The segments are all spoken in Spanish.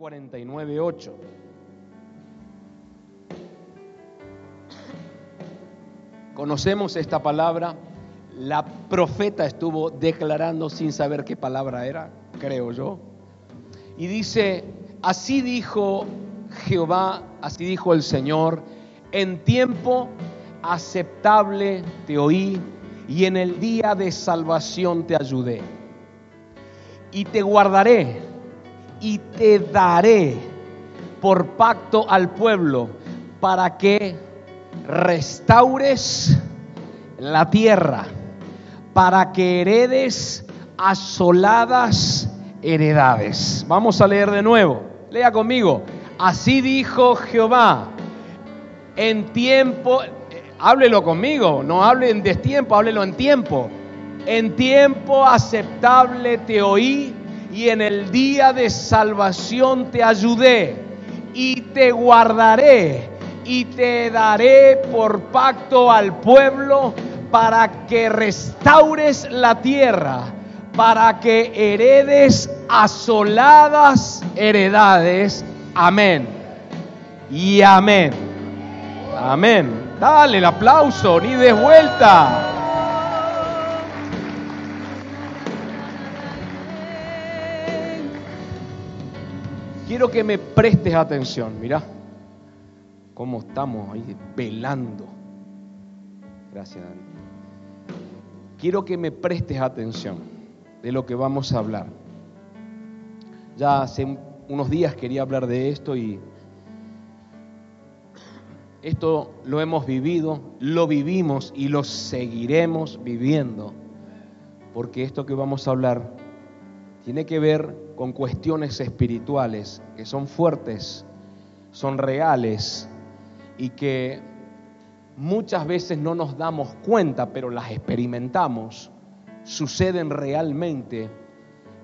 49, 8. Conocemos esta palabra. La profeta estuvo declarando sin saber qué palabra era, creo yo. Y dice, así dijo Jehová, así dijo el Señor, en tiempo aceptable te oí y en el día de salvación te ayudé. Y te guardaré y te daré por pacto al pueblo para que restaures la tierra, para que heredes asoladas heredades. Vamos a leer de nuevo. Lea conmigo. Así dijo Jehová, en tiempo, háblelo conmigo, no hable en destiempo, háblelo en tiempo. En tiempo aceptable te oí y en el día de salvación te ayudé y te guardaré y te daré por pacto al pueblo para que restaures la tierra, para que heredes asoladas heredades. Amén. Y amén. Amén. Dale el aplauso, ni de vuelta. Quiero que me prestes atención, mira cómo estamos ahí velando. Gracias, Dani. Quiero que me prestes atención de lo que vamos a hablar. Ya hace unos días quería hablar de esto y esto lo hemos vivido, lo vivimos y lo seguiremos viviendo, porque esto que vamos a hablar tiene que ver con cuestiones espirituales que son fuertes, son reales y que muchas veces no nos damos cuenta, pero las experimentamos, suceden realmente.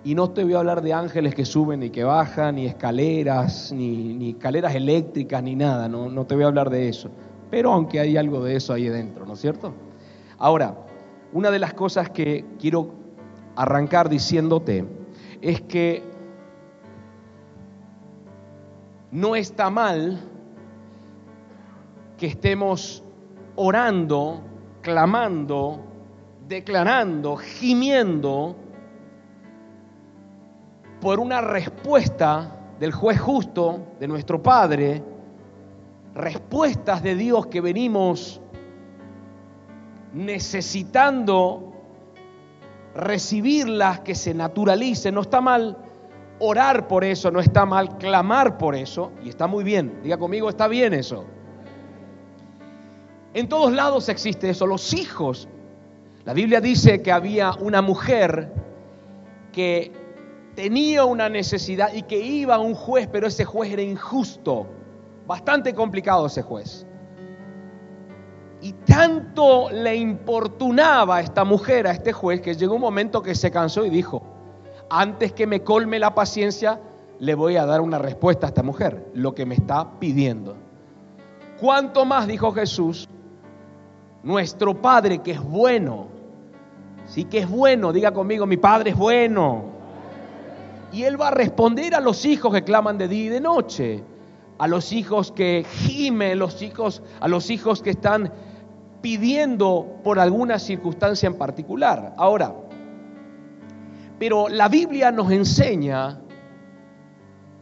Y no te voy a hablar de ángeles que suben y que bajan, ni escaleras, ni, escaleras eléctricas, ni nada, no, no te voy a hablar de eso. Pero aunque hay algo de eso ahí dentro, ¿no es cierto? Ahora, una de las cosas que quiero arrancar diciéndote es que no está mal que estemos orando, clamando, declarando, gimiendo por una respuesta del juez justo, de nuestro Padre, respuestas de Dios que venimos necesitando recibirlas, que se naturalicen. No está mal orar por eso, no está mal clamar por eso, y está muy bien. Diga conmigo, está bien eso. En todos lados existe eso. Los hijos. La Biblia dice que había una mujer que tenía una necesidad y que iba a un juez, pero ese juez era injusto. Bastante complicado ese juez. Y tanto le importunaba a esta mujer, a este juez, que llegó un momento que se cansó y dijo, antes que me colme la paciencia, le voy a dar una respuesta a esta mujer, lo que me está pidiendo. ¿Cuánto más, dijo Jesús, nuestro Padre que es bueno. Sí que es bueno, diga conmigo, mi Padre es bueno. Y Él va a responder a los hijos que claman de día y de noche, a los hijos que gimen, los hijos, a los hijos que están pidiendo por alguna circunstancia en particular. Ahora, pero la Biblia nos enseña,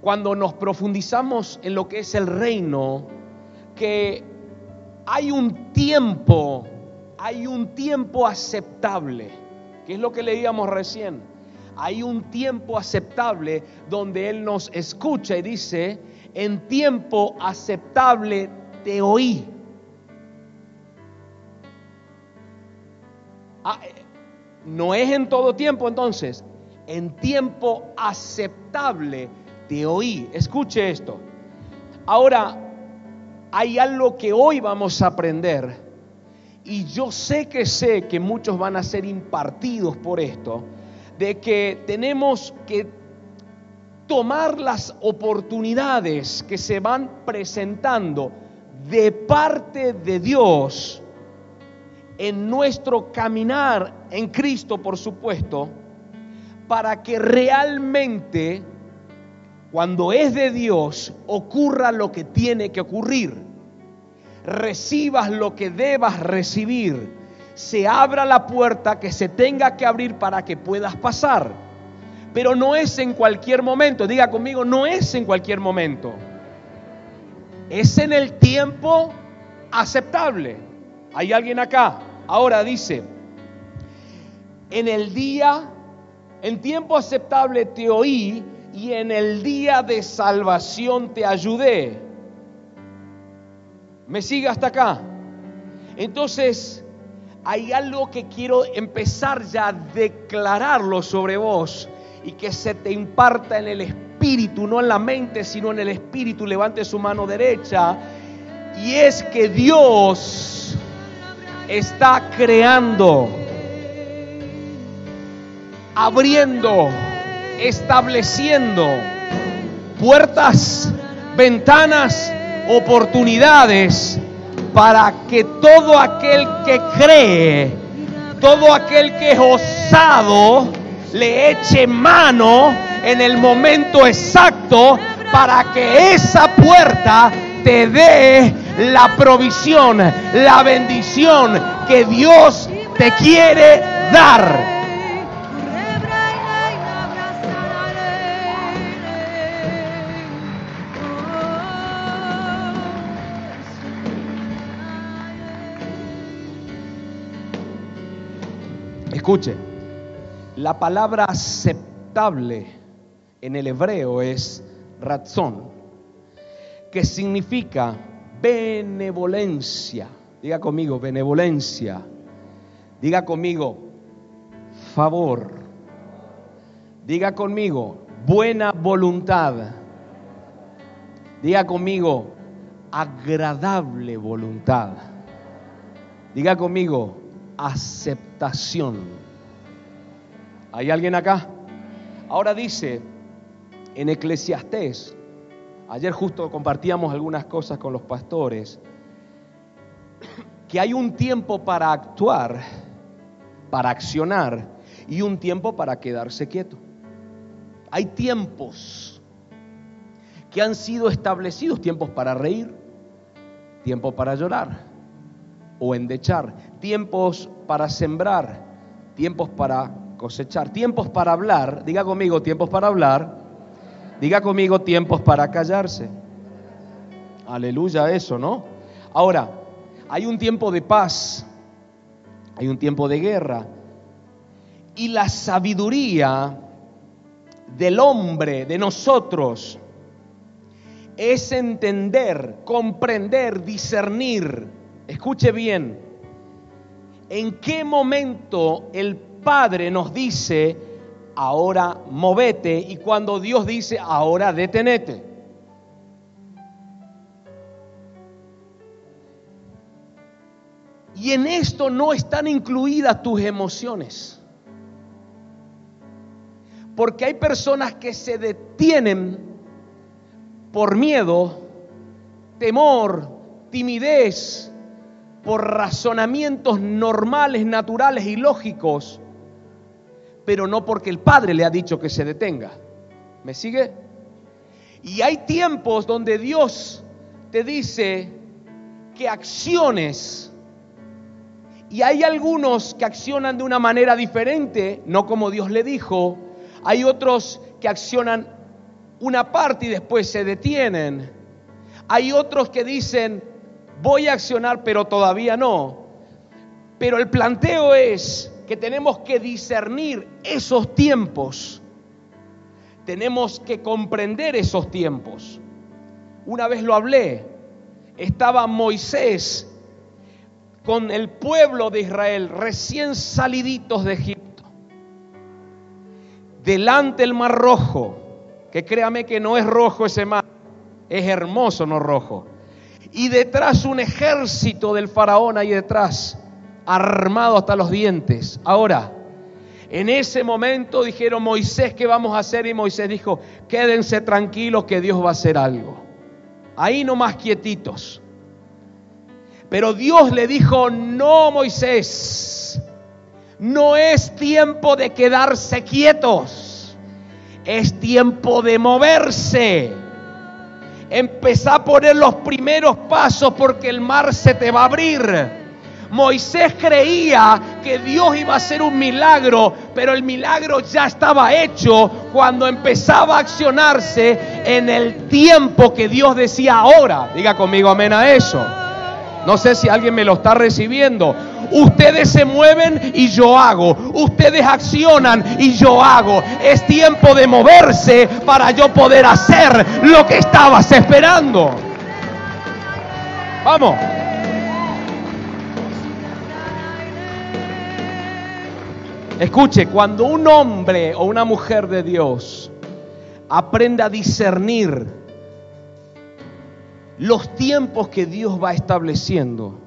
cuando nos profundizamos en lo que es el reino, que hay un tiempo, hay un tiempo aceptable, que es lo que leíamos recién. Hay un tiempo aceptable donde Él nos escucha y dice, en tiempo aceptable te oí. Ah, no es en todo tiempo entonces, en tiempo aceptable te oí. Escuche esto. Ahora, hay algo que hoy vamos a aprender y yo sé que sé que muchos van a ser impartidos por esto, de que tenemos que tomar las oportunidades que se van presentando de parte de Dios en nuestro caminar en Cristo, por supuesto, para que realmente cuando es de Dios, ocurra lo que tiene que ocurrir. Recibas lo que debas recibir. Se abra la puerta que se tenga que abrir para que puedas pasar. Pero no es en cualquier momento. Diga conmigo, no es en cualquier momento. Es en el tiempo aceptable. ¿Hay alguien acá? Ahora dice, en el día, en tiempo aceptable te oí y en el día de salvación te ayudé. ¿Me sigue hasta acá? Entonces, hay algo que quiero empezar ya a declararlo sobre vos y que se te imparta en el espíritu, no en la mente, sino en el espíritu. Levante su mano derecha. Y es que Dios está creando, abriendo, estableciendo puertas, ventanas, oportunidades para que todo aquel que cree, todo aquel que es osado, le eche mano en el momento exacto para que esa puerta te dé la provisión, la bendición que Dios te quiere dar. Escuche, la palabra aceptable en el hebreo es razón, que significa benevolencia. Diga conmigo, benevolencia. Diga conmigo, favor. Diga conmigo, buena voluntad. Diga conmigo, agradable voluntad. Diga conmigo, aceptación. ¿Hay alguien acá? Ahora dice en Eclesiastés, ayer justo compartíamos algunas cosas con los pastores, que hay un tiempo para actuar, para accionar y un tiempo para quedarse quieto. Hay tiempos que han sido establecidos, tiempos para reír, tiempo para llorar o endechar, tiempos para sembrar, tiempos para cosechar, tiempos para hablar, diga conmigo tiempos para hablar, diga conmigo tiempos para callarse. Aleluya eso, ¿no? Ahora, hay un tiempo de paz, hay un tiempo de guerra, y la sabiduría del hombre, de nosotros, es entender, comprender, discernir Escuche bien, ¿en qué momento el Padre nos dice, ahora movete, y cuando Dios dice, ahora detenete? Y en esto no están incluidas tus emociones. Porque hay personas que se detienen por miedo, temor, timidez, por razonamientos normales, naturales y lógicos, pero no porque el Padre le ha dicho que se detenga. ¿Me sigue? Y hay tiempos donde Dios te dice que acciones, y hay algunos que accionan de una manera diferente, no como Dios le dijo, hay otros que accionan una parte y después se detienen, hay otros que dicen, voy a accionar, pero todavía no. Pero el planteo es que tenemos que discernir esos tiempos. Tenemos que comprender esos tiempos. Una vez lo hablé, estaba Moisés con el pueblo de Israel recién saliditos de Egipto, delante del mar rojo, que créame que no es rojo ese mar, es hermoso, no rojo y detrás un ejército del faraón ahí detrás, armado hasta los dientes. Ahora, en ese momento dijeron, Moisés, ¿qué vamos a hacer? Y Moisés dijo, quédense tranquilos que Dios va a hacer algo. Ahí nomás quietitos. Pero Dios le dijo, no, Moisés, no es tiempo de quedarse quietos. Es tiempo de moverse. Empezá a poner los primeros pasos porque el mar se te va a abrir. Moisés creía que Dios iba a hacer un milagro, pero el milagro ya estaba hecho cuando empezaba a accionarse en el tiempo que Dios decía ahora. Diga conmigo amén a eso. No sé si alguien me lo está recibiendo. Ustedes se mueven y yo hago. Ustedes accionan y yo hago. Es tiempo de moverse para yo poder hacer lo que estabas esperando. Vamos. Escuche, cuando un hombre o una mujer de Dios aprende a discernir los tiempos que Dios va estableciendo,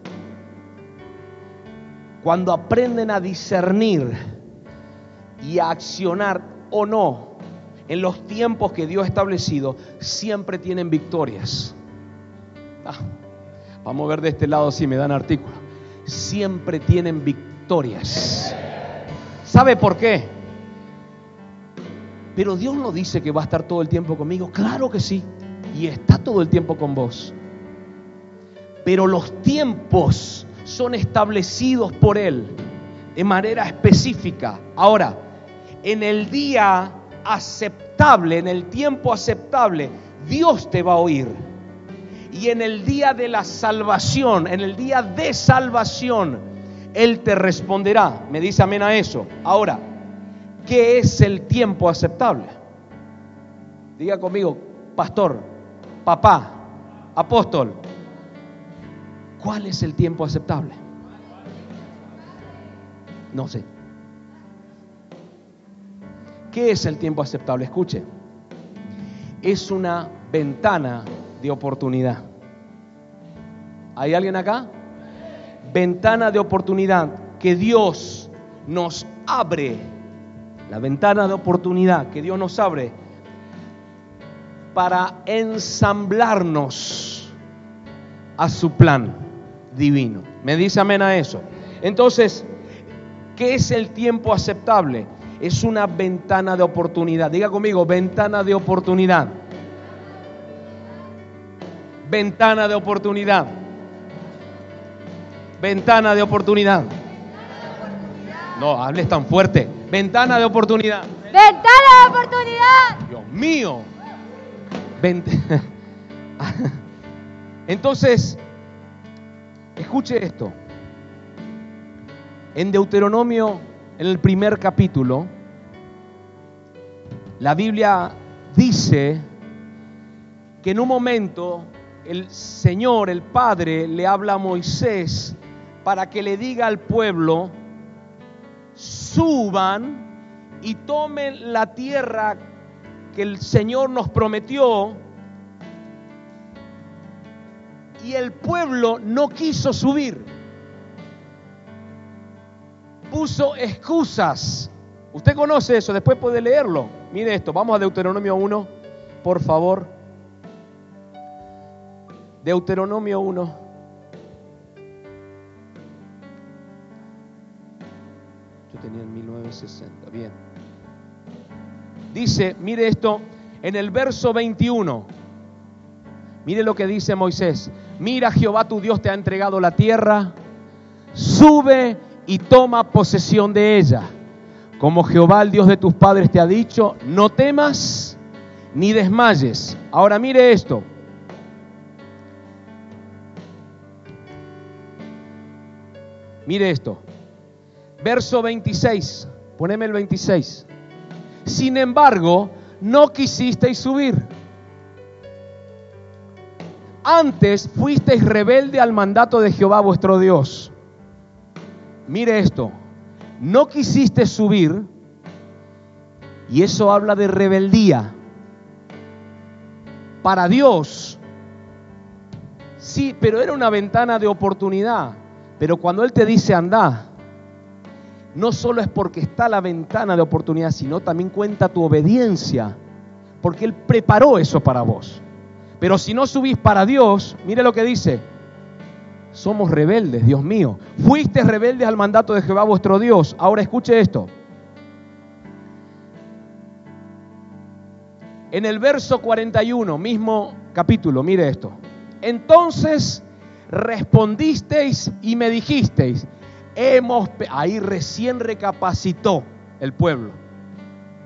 cuando aprenden a discernir y a accionar o no en los tiempos que Dios ha establecido, siempre tienen victorias. Ah, vamos a ver de este lado si me dan artículo. Siempre tienen victorias. ¿Sabe por qué? Pero Dios no dice que va a estar todo el tiempo conmigo. Claro que sí. Y está todo el tiempo con vos. Pero los tiempos son establecidos por Él de manera específica. Ahora, en el día aceptable, en el tiempo aceptable, Dios te va a oír. Y en el día de la salvación, en el día de salvación, él te responderá. Me dice amén a eso. Ahora, ¿qué es el tiempo aceptable? Diga conmigo, pastor, papá, apóstol, ¿cuál es el tiempo aceptable? No sé. ¿Qué es el tiempo aceptable? Escuche. Es una ventana de oportunidad. ¿Hay alguien acá? Ventana de oportunidad que Dios nos abre, la ventana de oportunidad que Dios nos abre para ensamblarnos a su plan divino. ¿Me dice amén a eso? Entonces, ¿qué es el tiempo aceptable? Es una ventana de oportunidad. Diga conmigo, ventana de oportunidad. Ventana de oportunidad. Ventana de oportunidad. No, hables tan fuerte. Ventana de oportunidad. Ventana de oportunidad. Dios mío. Entonces, escuche esto. En Deuteronomio, en el primer capítulo, la Biblia dice que en un momento el Señor, el Padre, le habla a Moisés para que le diga al pueblo, suban y tomen la tierra que el Señor nos prometió. Y el pueblo no quiso subir. Puso excusas. Usted conoce eso, después puede leerlo. Mire esto, vamos a Deuteronomio 1, por favor. Deuteronomio 1. Tenía en 1960. Bien. Dice, mire esto, en el verso 21. Mire lo que dice Moisés. Mira, Jehová tu Dios te ha entregado la tierra. Sube y toma posesión de ella. Como Jehová, el Dios de tus padres, te ha dicho, no temas ni desmayes. Ahora mire esto. Mire esto. Verso 26, poneme el 26. Sin embargo, no quisisteis subir. Antes fuisteis rebelde al mandato de Jehová vuestro Dios. Mire esto, no quisiste subir y eso habla de rebeldía. Para Dios, sí, pero era una ventana de oportunidad. Pero cuando Él te dice anda, no solo es porque está la ventana de oportunidad, sino también cuenta tu obediencia, porque Él preparó eso para vos. Pero si no subís para Dios, mire lo que dice, somos rebeldes, Dios mío. Fuiste rebeldes al mandato de Jehová vuestro Dios. Ahora escuche esto. En el verso 41, mismo capítulo, mire esto. Entonces respondisteis y me dijisteis, hemos, ahí recién recapacitó el pueblo.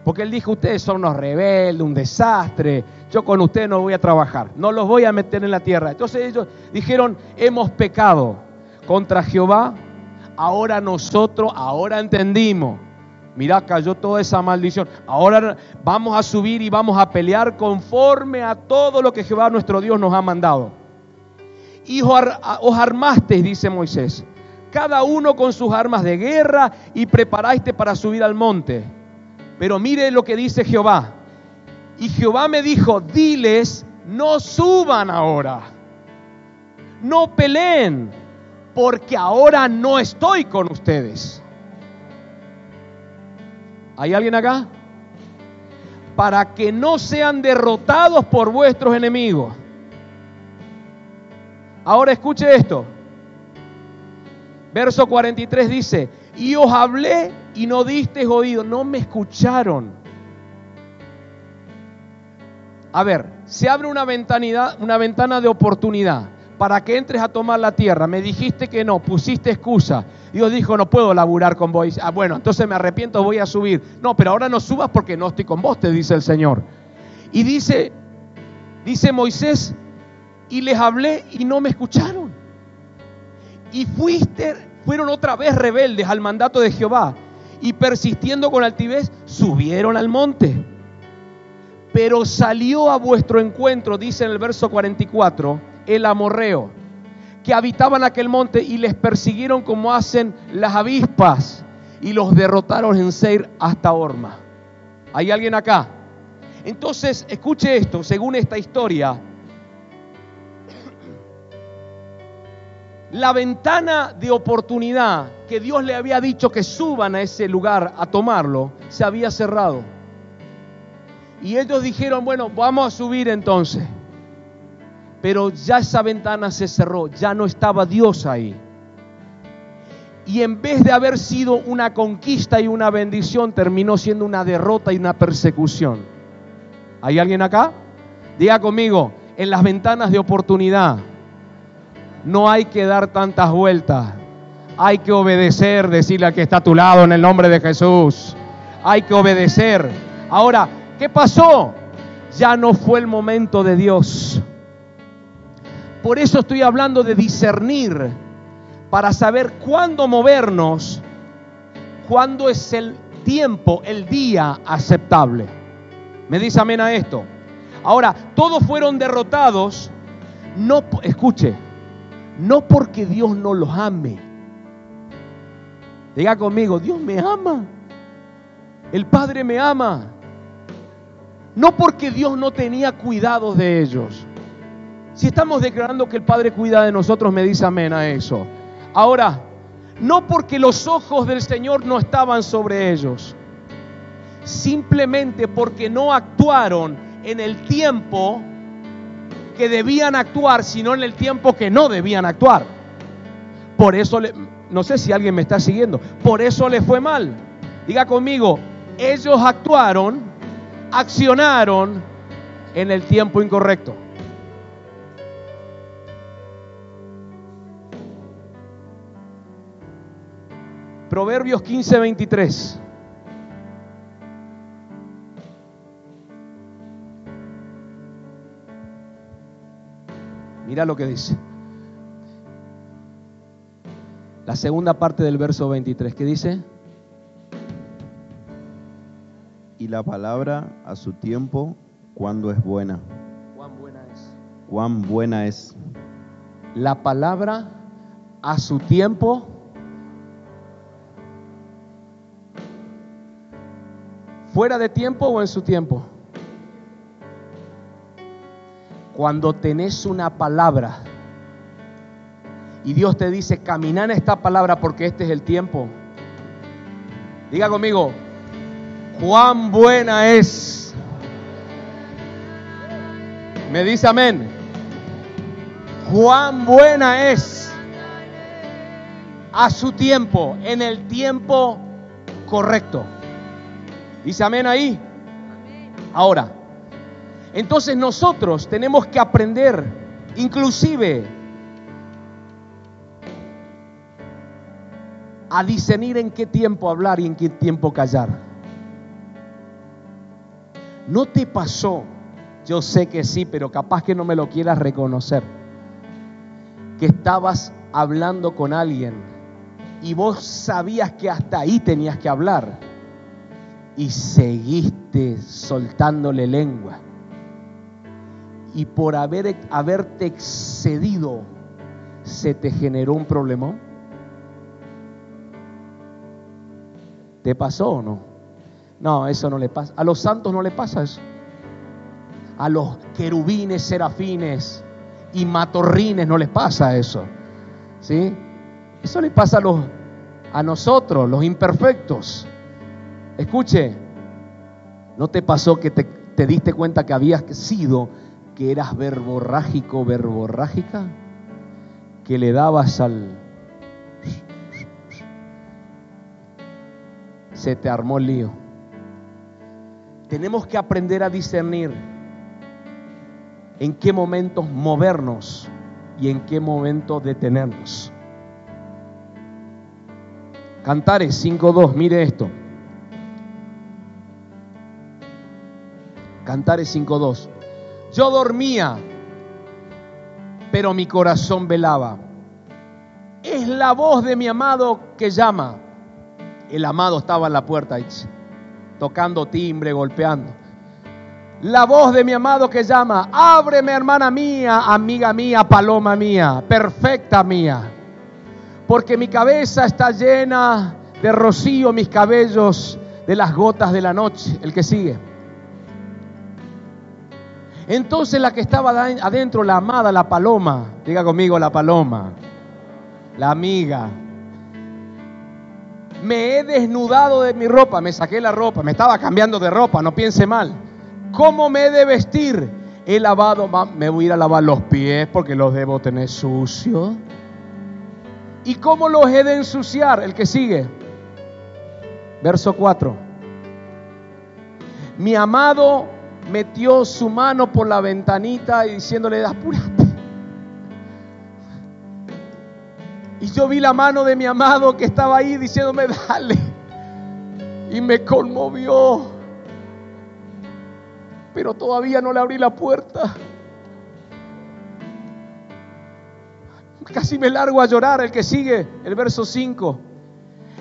Porque él dijo, ustedes son unos rebeldes, un desastre, yo con ustedes no voy a trabajar, no los voy a meter en la tierra. Entonces ellos dijeron, hemos pecado contra Jehová, ahora nosotros, ahora entendimos. Mira, cayó toda esa maldición. Ahora vamos a subir y vamos a pelear conforme a todo lo que Jehová nuestro Dios nos ha mandado. Y os armasteis, dice Moisés, cada uno con sus armas de guerra y preparaste para subir al monte. Pero mire lo que dice Jehová. Y Jehová me dijo, diles, no suban ahora, no peleen, porque ahora no estoy con ustedes. ¿Hay alguien acá? Para que no sean derrotados por vuestros enemigos. Ahora escuche esto. Verso 43 dice, y os hablé y no disteis oído, no me escucharon. A ver, se abre una, una ventana de oportunidad para que entres a tomar la tierra. Me dijiste que no, pusiste excusa. Dios dijo, no puedo laburar con vos. Ah, bueno, entonces me arrepiento, voy a subir. No, pero ahora no subas porque no estoy con vos, te dice el Señor. Y dice, dice Moisés, y les hablé y no me escucharon. Y fuiste, fueron otra vez rebeldes al mandato de Jehová y persistiendo con altivez, subieron al monte. Pero salió a vuestro encuentro, dice en el verso 44, el amorreo, que habitaban aquel monte y les persiguieron como hacen las avispas y los derrotaron en Seir hasta Orma. ¿Hay alguien acá? Entonces, escuche esto, según esta historia, la ventana de oportunidad que Dios le había dicho que suban a ese lugar a tomarlo, se había cerrado. Y ellos dijeron, bueno, vamos a subir entonces. Pero ya esa ventana se cerró, ya no estaba Dios ahí. Y en vez de haber sido una conquista y una bendición, terminó siendo una derrota y una persecución. ¿Hay alguien acá? Diga conmigo, en las ventanas de oportunidad no hay que dar tantas vueltas. Hay que obedecer, decirle al que está a tu lado en el nombre de Jesús. Hay que obedecer. Ahora, ¿qué pasó? Ya no fue el momento de Dios. Por eso estoy hablando de discernir para saber cuándo movernos, cuándo es el tiempo, el día aceptable. Me dice amén a esto. Ahora, todos fueron derrotados, no, escuche, no porque Dios no los ame. Diga conmigo, Dios me ama. El Padre me ama. No porque Dios no tenía cuidado de ellos. Si estamos declarando que el Padre cuida de nosotros, me dice amén a eso. Ahora, no porque los ojos del Señor no estaban sobre ellos, simplemente porque no actuaron en el tiempo que debían actuar, sino en el tiempo que no debían actuar. Por eso, no sé si alguien me está siguiendo, por eso le fue mal. Diga conmigo, ellos actuaron, accionaron en el tiempo incorrecto. Proverbios 15, 23. Mira lo que dice. La segunda parte del verso 23, ¿qué dice? Y la palabra a su tiempo, cuando es buena. ¿Cuán buena es? Cuán buena es. La palabra a su tiempo. ¿Fuera de tiempo o en su tiempo? Cuando tenés una palabra y Dios te dice, camina en esta palabra porque este es el tiempo. Diga conmigo, cuán buena es. Me dice amén. Cuán buena es a su tiempo, en el tiempo correcto. Dice amén ahí. Ahora, Entonces nosotros tenemos que aprender, inclusive, a discernir en qué tiempo hablar y en qué tiempo callar. ¿No te pasó? Yo sé que sí, pero capaz que no me lo quieras reconocer. Que estabas hablando con alguien y vos sabías que hasta ahí tenías que hablar y seguiste soltándole lengua. Y por haber, haberte excedido, se te generó un problemón. ¿Te pasó o no? No, eso no le pasa. A los santos no le pasa eso. A los querubines, serafines y matorrines no les pasa eso. ¿Sí? Eso le pasa a, nosotros, los imperfectos. Escuche, ¿no te pasó que te, te diste cuenta que habías sido, que eras verborrágico, verborrágica? Que le dabas al, se te armó el lío. Tenemos que aprender a discernir en qué momentos movernos y en qué momento detenernos. Cantares 5.2, mire esto. Cantares 5.2. Yo dormía, pero mi corazón velaba. Es la voz de mi amado que llama el amado estaba en la puerta, tocando timbre, golpeando. La voz de mi amado que llama, ábreme hermana mía, amiga mía, paloma mía, perfecta mía. Porque mi cabeza está llena de rocío, mis cabellos de las gotas de la noche. El que sigue. Entonces la que estaba adentro, la amada, la paloma, diga conmigo la paloma, la amiga, me he desnudado de mi ropa, me saqué la ropa, me estaba cambiando de ropa, no piense mal. ¿Cómo me he de vestir? He lavado, me voy a ir a lavar los pies porque los debo tener sucios. ¿Y cómo los he de ensuciar? El que sigue. Verso 4. Mi amado metió su mano por la ventanita y diciéndole, apúrate Y yo vi la mano de mi amado que estaba ahí diciéndome, dale. Y me conmovió. Pero todavía no le abrí la puerta. Casi me largo a llorar el que sigue, el verso 5.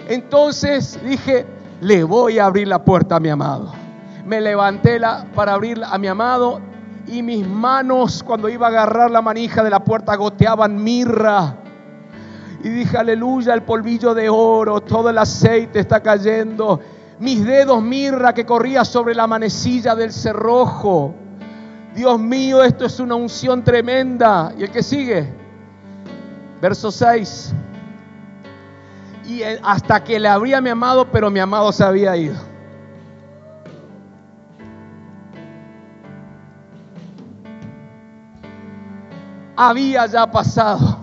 Entonces dije, le voy a abrir la puerta a mi amado. Me levanté la, para abrir a mi amado y mis manos cuando iba a agarrar la manija de la puerta goteaban mirra y dije, aleluya, el polvillo de oro, todo el aceite está cayendo. Mis dedos mirra que corría sobre la manecilla del cerrojo. Dios mío, esto es una unción tremenda. ¿Y el que sigue? Verso 6. Y hasta que le habría mi amado, pero mi amado se había ido. Había ya pasado.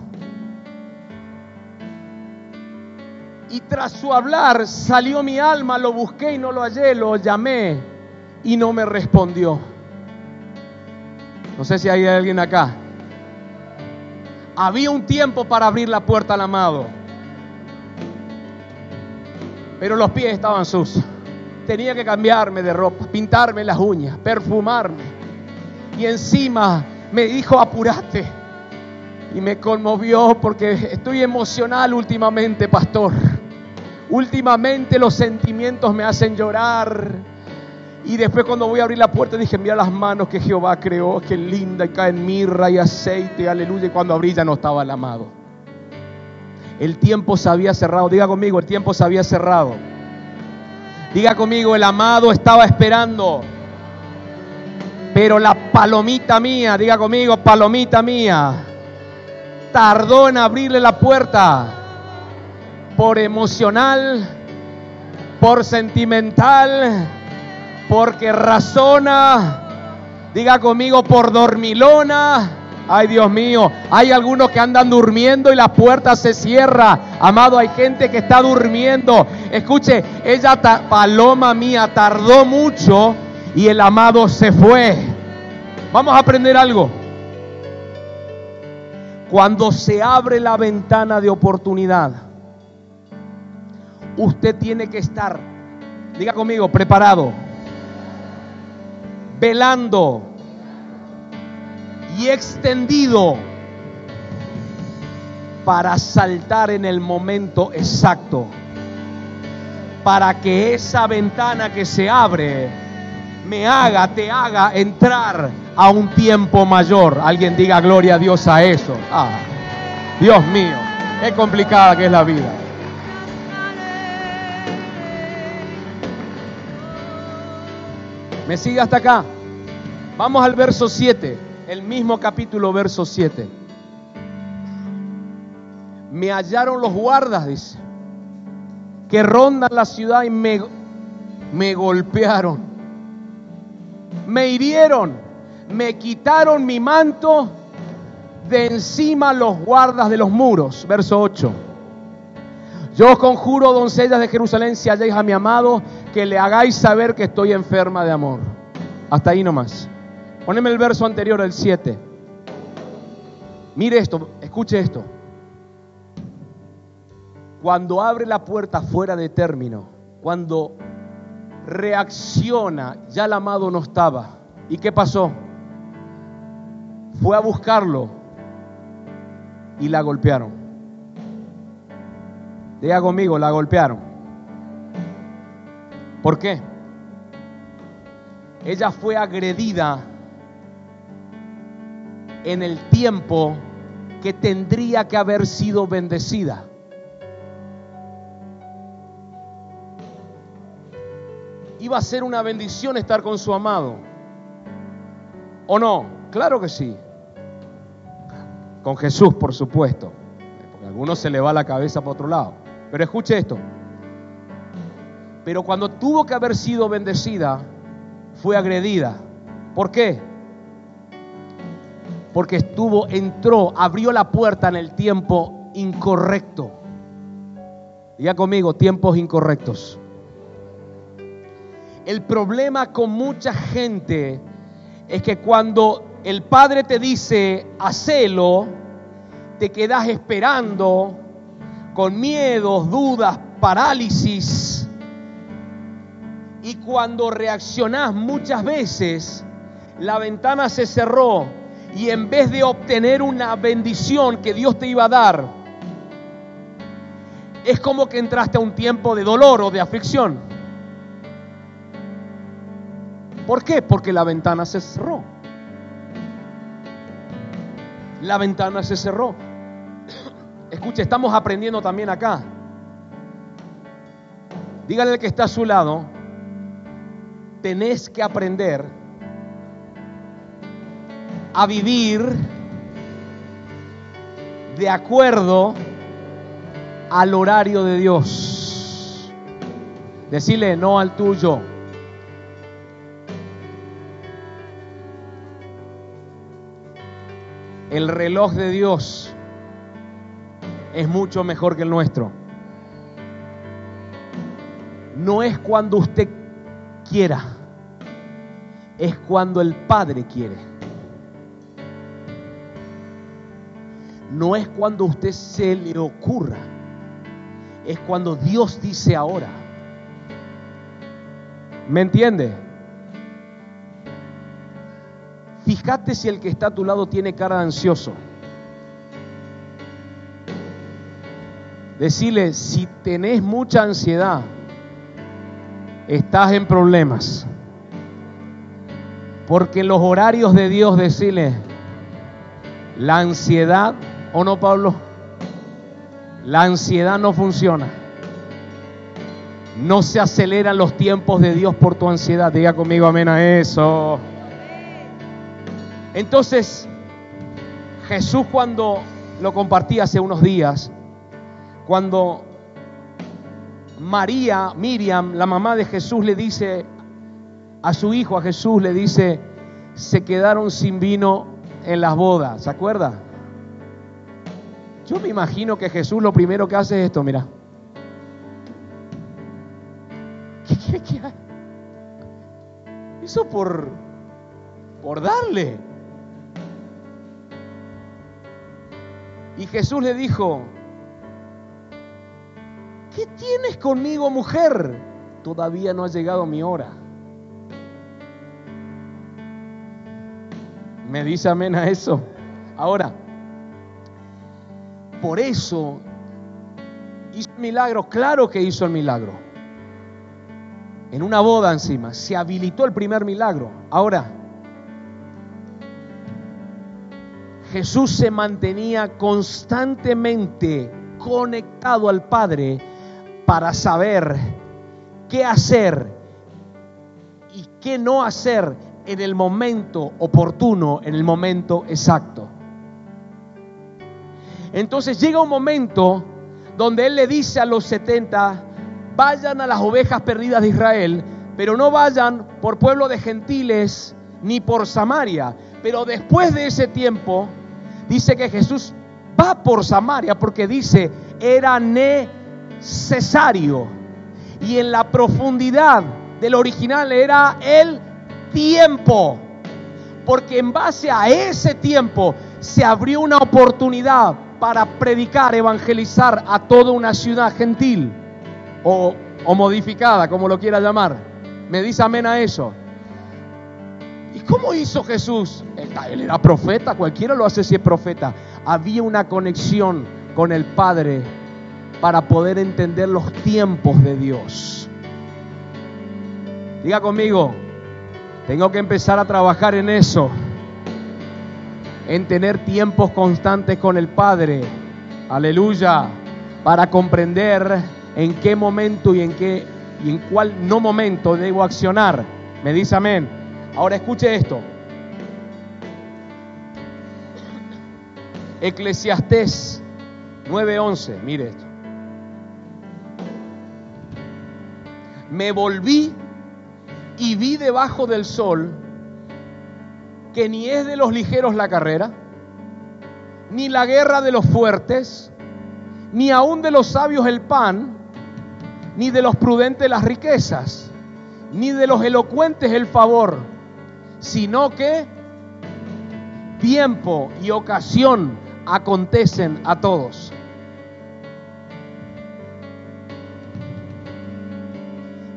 Y tras su hablar salió mi alma, lo busqué y no lo hallé, lo llamé y no me respondió. No sé si hay alguien acá. Había un tiempo para abrir la puerta al amado. Pero los pies estaban sucios. Tenía que cambiarme de ropa, pintarme las uñas, perfumarme. Y encima me dijo, apurate. Y me conmovió porque estoy emocional últimamente, pastor. Últimamente los sentimientos me hacen llorar. Y después cuando voy a abrir la puerta dije, mira las manos que Jehová creó, qué linda, y caen mirra y aceite, aleluya. Y cuando abrí ya no estaba el amado. El tiempo se había cerrado. Diga conmigo, el tiempo se había cerrado. Diga conmigo, el amado estaba esperando. Pero la palomita mía, diga conmigo, palomita mía, tardó en abrirle la puerta por emocional, por sentimental, porque razona, diga conmigo, por dormilona. Ay Dios mío, hay algunos que andan durmiendo y la puerta se cierra. Amado, hay gente que está durmiendo. Escuche, ella, paloma mía, tardó mucho y el amado se fue. Vamos a aprender algo. Cuando se abre la ventana de oportunidad, usted tiene que estar, diga conmigo, preparado, velando y extendido para saltar en el momento exacto, para que esa ventana que se abre me haga, te haga entrar a un tiempo mayor. Alguien diga gloria a Dios a eso. Ah, Dios mío, qué complicada que es la vida. ¿Me sigue hasta acá? Vamos al verso 7, el mismo capítulo, verso 7. Me hallaron los guardas, dice, que rondan la ciudad y me, me golpearon, me hirieron, me quitaron mi manto de encima los guardas de los muros. Verso 8. Yo conjuro, doncellas de Jerusalén, si halláis a mi amado, que le hagáis saber que estoy enferma de amor. Hasta ahí nomás. Poneme el verso anterior, el 7. Mire esto, escuche esto. Cuando abre la puerta fuera de término, cuando reacciona, ya el amado no estaba. ¿Y qué pasó? Fue a buscarlo y la golpearon. Diga conmigo, la golpearon. ¿Por qué? Ella fue agredida en el tiempo que tendría que haber sido bendecida. Iba a ser una bendición estar con su amado. ¿O no? Claro que sí. Con Jesús, por supuesto. Porque a algunos se le va la cabeza para otro lado. Pero escuche esto. Pero cuando tuvo que haber sido bendecida, fue agredida. ¿Por qué? Porque estuvo, entró, abrió la puerta en el tiempo incorrecto. Diga conmigo, tiempos incorrectos. El problema con mucha gente es que cuando el Padre te dice, hacelo, te quedas esperando con miedos, dudas, parálisis. Y cuando reaccionás muchas veces, la ventana se cerró y en vez de obtener una bendición que Dios te iba a dar, es como que entraste a un tiempo de dolor o de aflicción. ¿Por qué? Porque la ventana se cerró. La ventana se cerró. Escuche, estamos aprendiendo también acá. Dígale al que está a su lado, tenés que aprender a vivir de acuerdo al horario de Dios. Decirle no al tuyo. El reloj de Dios es mucho mejor que el nuestro. No es cuando usted quiera, es cuando el Padre quiere. No es cuando usted se le ocurra, es cuando Dios dice ahora. ¿Me entiende? Fíjate si el que está a tu lado tiene cara de ansioso. Decirle, si tenés mucha ansiedad, estás en problemas. Porque los horarios de Dios, decirle, la ansiedad, ¿o no, Pablo? La ansiedad no funciona. No se aceleran los tiempos de Dios por tu ansiedad. Diga conmigo amén a eso. Entonces, Jesús cuando lo compartí hace unos días, cuando María, Miriam, la mamá de Jesús, le dice a su hijo, a Jesús, le dice, se quedaron sin vino en las bodas, ¿se acuerda? Yo me imagino que Jesús lo primero que hace es esto, mira. ¿Qué quiere? Eso por darle. Y Jesús le dijo, ¿qué tienes conmigo mujer? Todavía no ha llegado mi hora. ¿Me dice amén a eso? Ahora, por eso hizo el milagro, claro que hizo el milagro. En una boda encima, se habilitó el primer milagro. Ahora, Jesús se mantenía constantemente conectado al Padre para saber qué hacer y qué no hacer en el momento oportuno, en el momento exacto. Entonces llega un momento donde Él le dice a los 70, vayan a las ovejas perdidas de Israel, pero no vayan por pueblo de gentiles ni por Samaria. Pero después de ese tiempo, dice que Jesús va por Samaria porque dice, era necesario. Y en la profundidad del original era el tiempo. Porque en base a ese tiempo se abrió una oportunidad para predicar, evangelizar a toda una ciudad gentil o, o modificada, como lo quiera llamar. Me dice amén a eso. ¿Y cómo hizo Jesús? Él era profeta, cualquiera lo hace si es profeta. Había una conexión con el Padre para poder entender los tiempos de Dios. Diga conmigo, tengo que empezar a trabajar en eso, en tener tiempos constantes con el Padre. Aleluya, para comprender en qué momento y en qué y en cuál no momento debo accionar. Me dice amén. Ahora escuche esto. Eclesiastés 9:11, mire esto. Me volví y vi debajo del sol que ni es de los ligeros la carrera, ni la guerra de los fuertes, ni aun de los sabios el pan, ni de los prudentes las riquezas, ni de los elocuentes el favor, sino que tiempo y ocasión acontecen a todos.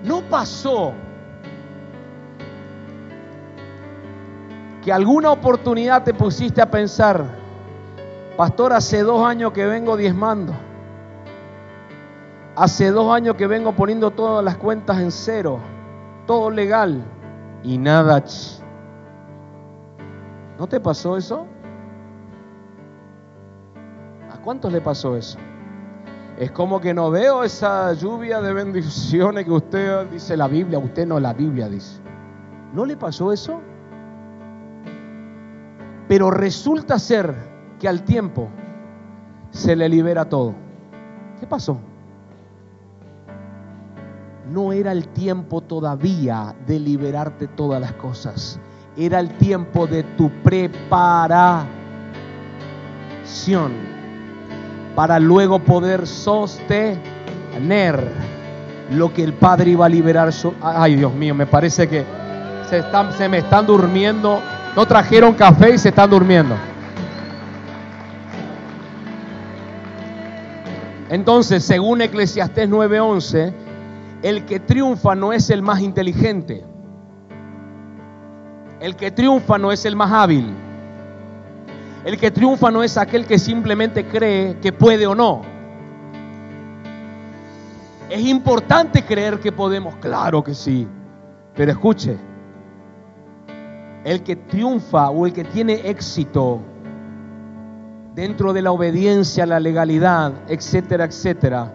No pasó que alguna oportunidad te pusiste a pensar, pastor, hace dos años que vengo diezmando, hace dos años que vengo poniendo todas las cuentas en cero, todo legal y nada. ¿No te pasó eso? ¿A cuántos le pasó eso? Es como que no veo esa lluvia de bendiciones que usted dice la Biblia, usted no la Biblia dice. ¿No le pasó eso? Pero resulta ser que al tiempo se le libera todo. ¿Qué pasó? No era el tiempo todavía de liberarte todas las cosas. Era el tiempo de tu preparación para luego poder sostener lo que el Padre iba a liberar. Ay, Dios mío, me parece que se, están, se me están durmiendo no trajeron café y se están durmiendo. Entonces, según Eclesiastés 9:11, el que triunfa no es el más inteligente. El que triunfa no es el más hábil. El que triunfa no es aquel que simplemente cree que puede o no. Es importante creer que podemos, claro que sí. Pero escuche, el que triunfa o el que tiene éxito dentro de la obediencia la legalidad, etcétera, etcétera,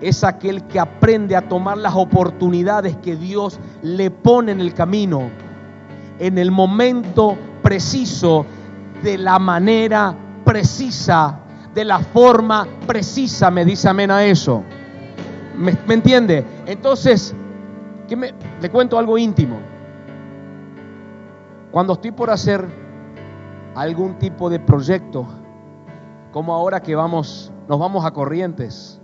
es aquel que aprende a tomar las oportunidades que Dios le pone en el camino, en el momento preciso, de la manera precisa, de la forma precisa, me dice amén a eso. ¿Me, entiende? Entonces, ¿qué me, le cuento algo íntimo. Cuando estoy por hacer algún tipo de proyecto, como ahora que vamos, nos vamos a Corrientes.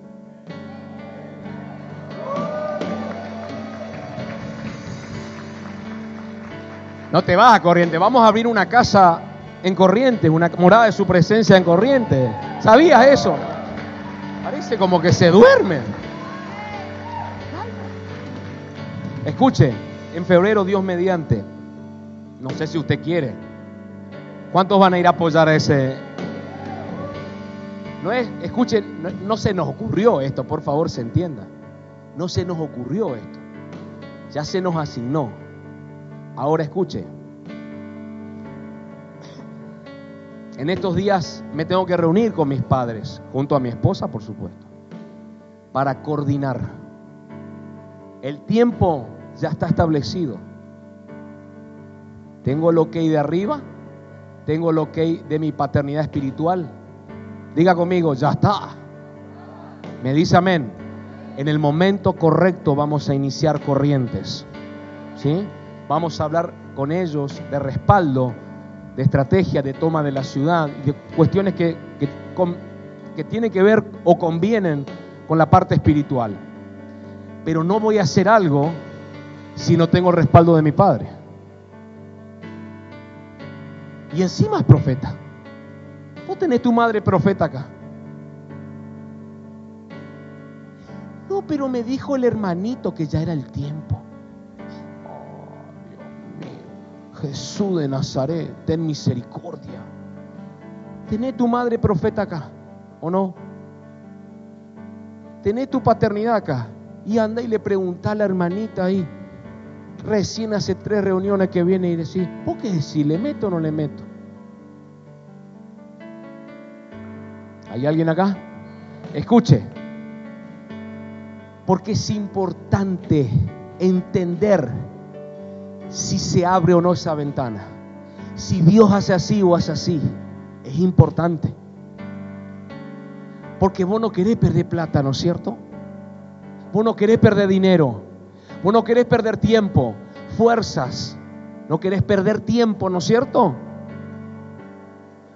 No te vas a Corriente. Vamos a abrir una casa en Corriente, una morada de su presencia en Corriente. ¿Sabías eso? Parece como que se duerme. Escuche, en febrero Dios mediante. No sé si usted quiere. ¿Cuántos van a ir a apoyar a ese? No es, escuchen, no, no se nos ocurrió esto, por favor, se entienda. No se nos ocurrió esto. Ya se nos asignó. Ahora escuche. En estos días me tengo que reunir con mis padres, junto a mi esposa, por supuesto, para coordinar. El tiempo ya está establecido. Tengo lo que hay de arriba, tengo lo que hay de mi paternidad espiritual. Diga conmigo, ya está. Me dice amén. En el momento correcto vamos a iniciar corrientes. ¿Sí? Vamos a hablar con ellos de respaldo de estrategia de toma de la ciudad, de cuestiones que, que, tienen que ver o convienen con la parte espiritual. Pero no voy a hacer algo si no tengo el respaldo de mi padre. Y encima es profeta. Vos tenés tu madre profeta acá. No, pero me dijo el hermanito que ya era el tiempo. Jesús de Nazaret, ten misericordia. Tené tu madre profeta acá, ¿o no? Tené tu paternidad acá. Y anda y le pregunta a la hermanita ahí, recién hace tres reuniones que viene y decir, ¿por qué si le meto o no le meto? ¿Hay alguien acá? Escuche, porque es importante entender si se abre o no esa ventana. Si Dios hace así o hace así, es importante. Porque vos no querés perder plata, ¿no es cierto? Vos no querés perder dinero. Vos no querés perder tiempo, fuerzas. No querés perder tiempo, ¿no es cierto?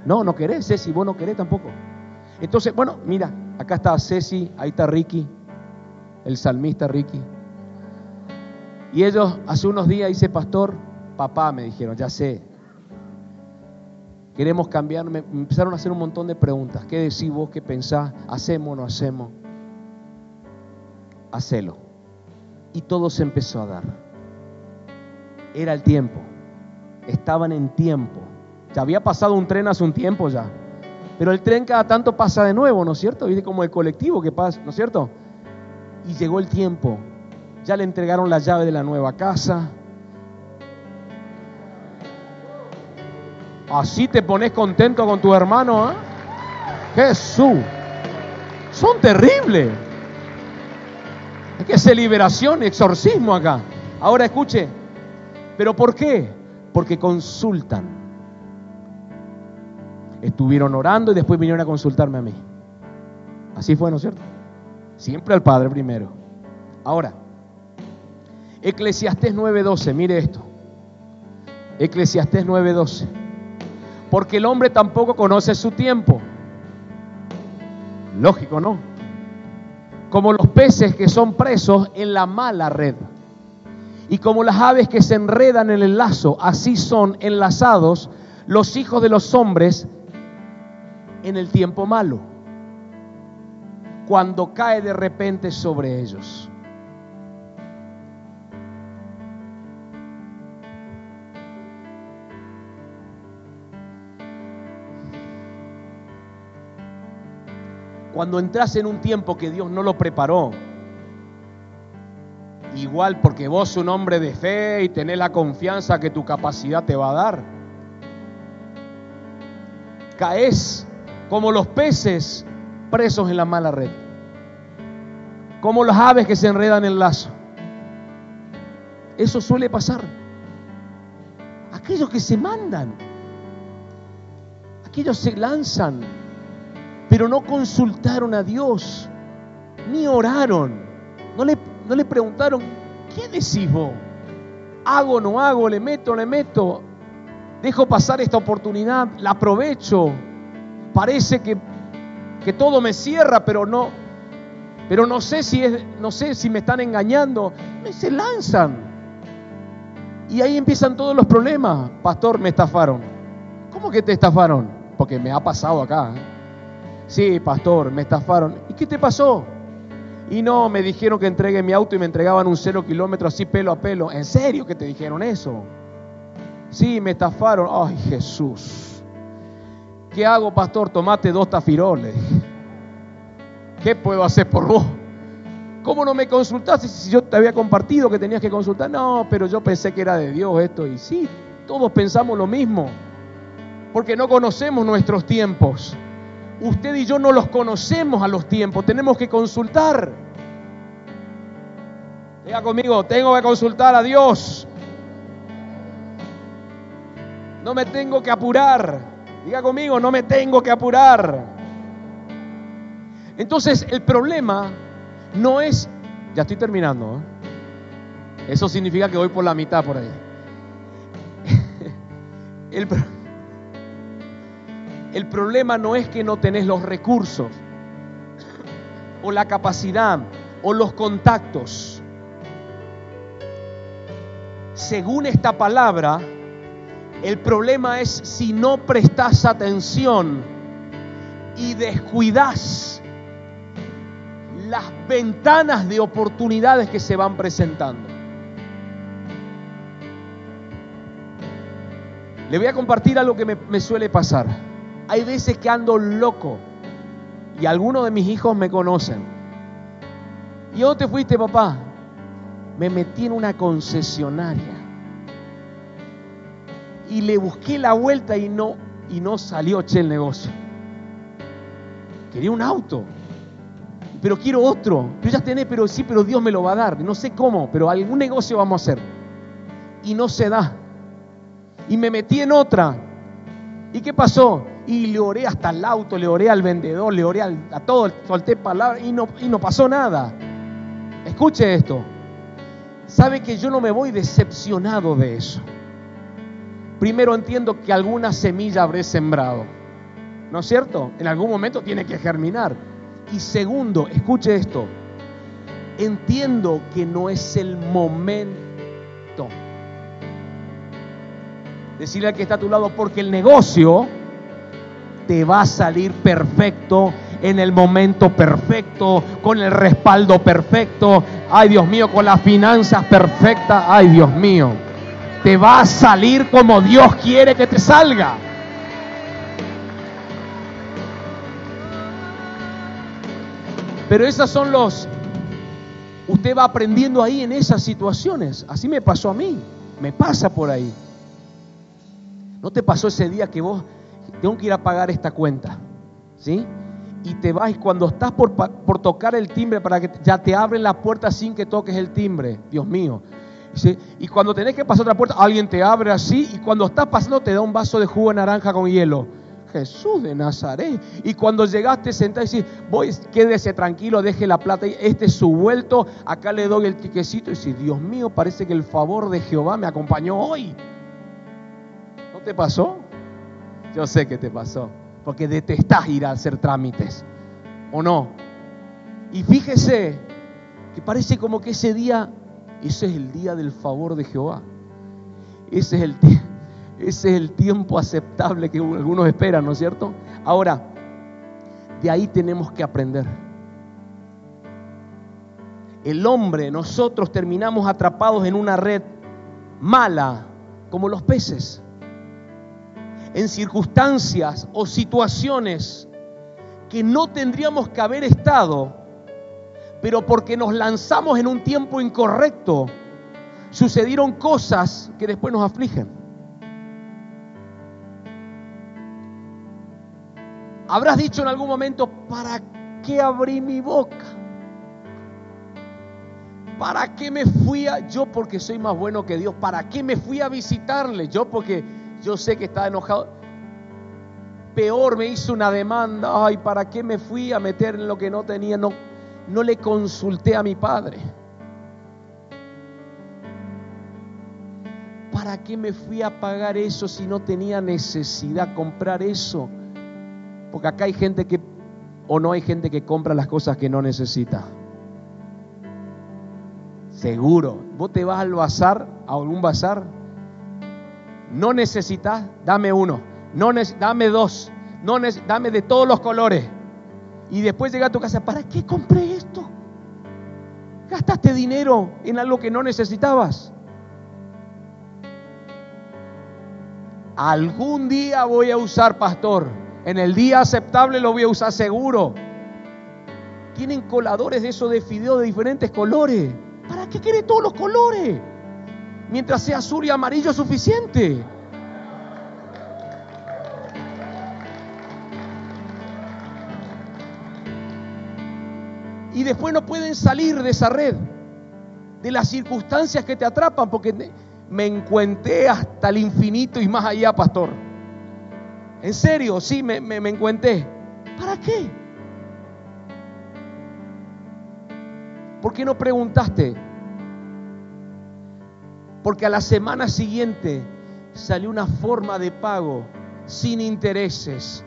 No, no querés, Ceci, vos no querés tampoco. Entonces, bueno, mira, acá está Ceci, ahí está Ricky, el salmista Ricky. Y ellos hace unos días dice, pastor, papá, me dijeron, ya sé, queremos cambiar, me empezaron a hacer un montón de preguntas. ¿Qué decís vos? ¿Qué pensás? ¿Hacemos o no hacemos? Hacelo. Y todo se empezó a dar. Era el tiempo. Estaban en tiempo. Ya había pasado un tren hace un tiempo ya. Pero el tren cada tanto pasa de nuevo, ¿no es cierto? Viste como el colectivo que pasa, ¿no es cierto? Y llegó el tiempo ya le entregaron la llave de la nueva casa. Así te pones contento con tu hermano, ¿eh? Jesús. Son terribles. Hay que hacer liberación, exorcismo acá. Ahora escuche, ¿pero por qué? Porque consultan. Estuvieron orando y después vinieron a consultarme a mí. Así fue, ¿no es cierto? Siempre al Padre primero. Ahora, Eclesiastés 9:12, mire esto. Eclesiastés 9:12. Porque el hombre tampoco conoce su tiempo. Lógico, ¿no? Como los peces que son presos en la mala red. Y como las aves que se enredan en el lazo, así son enlazados los hijos de los hombres en el tiempo malo. Cuando cae de repente sobre ellos. Cuando entras en un tiempo que Dios no lo preparó, igual porque vos un hombre de fe y tenés la confianza que tu capacidad te va a dar, caes como los peces presos en la mala red, como las aves que se enredan en el lazo. Eso suele pasar. Aquellos que se mandan, aquellos se lanzan pero no consultaron a Dios, ni oraron, no le, no le preguntaron, ¿qué decís vos? ¿Hago no hago? ¿Le meto le meto? ¿Dejo pasar esta oportunidad? ¿La aprovecho? Parece que, que todo me cierra, pero no, pero no sé si es, no sé si me están engañando. Y se lanzan. Y ahí empiezan todos los problemas. Pastor, me estafaron. ¿Cómo que te estafaron? Porque me ha pasado acá. ¿eh? Sí, pastor, me estafaron. ¿Y qué te pasó? Y no, me dijeron que entregue mi auto y me entregaban un cero kilómetro así pelo a pelo. ¿En serio que te dijeron eso? Sí, me estafaron. Ay, Jesús. ¿Qué hago, pastor? Tomate dos tafiroles. ¿Qué puedo hacer por vos? ¿Cómo no me consultaste si yo te había compartido que tenías que consultar? No, pero yo pensé que era de Dios esto. Y sí, todos pensamos lo mismo. Porque no conocemos nuestros tiempos. Usted y yo no los conocemos a los tiempos. Tenemos que consultar. Diga conmigo, tengo que consultar a Dios. No me tengo que apurar. Diga conmigo, no me tengo que apurar. Entonces el problema no es, ya estoy terminando, ¿eh? eso significa que voy por la mitad por ahí. El, el problema no es que no tenés los recursos o la capacidad o los contactos. Según esta palabra, el problema es si no prestas atención y descuidas las ventanas de oportunidades que se van presentando. Le voy a compartir algo que me, me suele pasar. Hay veces que ando loco y algunos de mis hijos me conocen. ¿Y dónde te fuiste, papá? Me metí en una concesionaria y le busqué la vuelta y no, y no salió che el negocio. Quería un auto, pero quiero otro. Yo ya tenés, pero sí, pero Dios me lo va a dar. No sé cómo, pero algún negocio vamos a hacer. Y no se da. Y me metí en otra. ¿Y qué pasó? Y le oré hasta el auto, le oré al vendedor, le oré a todo, solté palabras y no, y no pasó nada. Escuche esto. Sabe que yo no me voy decepcionado de eso. Primero entiendo que alguna semilla habré sembrado. ¿No es cierto? En algún momento tiene que germinar. Y segundo, escuche esto. Entiendo que no es el momento. Decirle al que está a tu lado, porque el negocio te va a salir perfecto en el momento perfecto, con el respaldo perfecto. Ay, Dios mío, con las finanzas perfectas. Ay, Dios mío te va a salir como Dios quiere que te salga. Pero esos son los... Usted va aprendiendo ahí en esas situaciones. Así me pasó a mí. Me pasa por ahí. ¿No te pasó ese día que vos tengo que ir a pagar esta cuenta? ¿Sí? Y te vas y cuando estás por, por tocar el timbre para que ya te abren la puerta sin que toques el timbre. Dios mío, y cuando tenés que pasar otra puerta, alguien te abre así y cuando estás pasando te da un vaso de jugo naranja con hielo. Jesús de Nazaret. Y cuando llegaste sentado y decís, voy, quédese tranquilo, deje la plata, este es su vuelto, acá le doy el tiquecito y si Dios mío, parece que el favor de Jehová me acompañó hoy. ¿No te pasó? Yo sé que te pasó, porque detestás ir a hacer trámites, ¿o no? Y fíjese que parece como que ese día ese es el día del favor de Jehová. Ese es el, ese es el tiempo aceptable que algunos esperan, ¿no es cierto? Ahora, de ahí tenemos que aprender. El hombre, nosotros terminamos atrapados en una red mala, como los peces, en circunstancias o situaciones que no tendríamos que haber estado pero porque nos lanzamos en un tiempo incorrecto, sucedieron cosas que después nos afligen. Habrás dicho en algún momento, ¿para qué abrí mi boca? ¿Para qué me fui a yo porque soy más bueno que Dios? ¿Para qué me fui a visitarle? Yo porque yo sé que está enojado. Peor me hizo una demanda. Ay, ¿para qué me fui a meter en lo que no tenía? No no le consulté a mi padre. ¿Para qué me fui a pagar eso si no tenía necesidad comprar eso? Porque acá hay gente que, o no hay gente que compra las cosas que no necesita. Seguro. Vos te vas al bazar, a algún bazar, No necesitas, dame uno. No dame dos. No dame de todos los colores. Y después llega a tu casa, ¿para qué compré esto? Gastaste dinero en algo que no necesitabas. Algún día voy a usar, pastor. En el día aceptable lo voy a usar seguro. Tienen coladores de eso de fideo de diferentes colores. ¿Para qué quiere todos los colores? Mientras sea azul y amarillo suficiente. Y después no pueden salir de esa red, de las circunstancias que te atrapan, porque me encuentré hasta el infinito y más allá, pastor. En serio, sí, me, me, me encuentré. ¿Para qué? ¿Por qué no preguntaste? Porque a la semana siguiente salió una forma de pago sin intereses,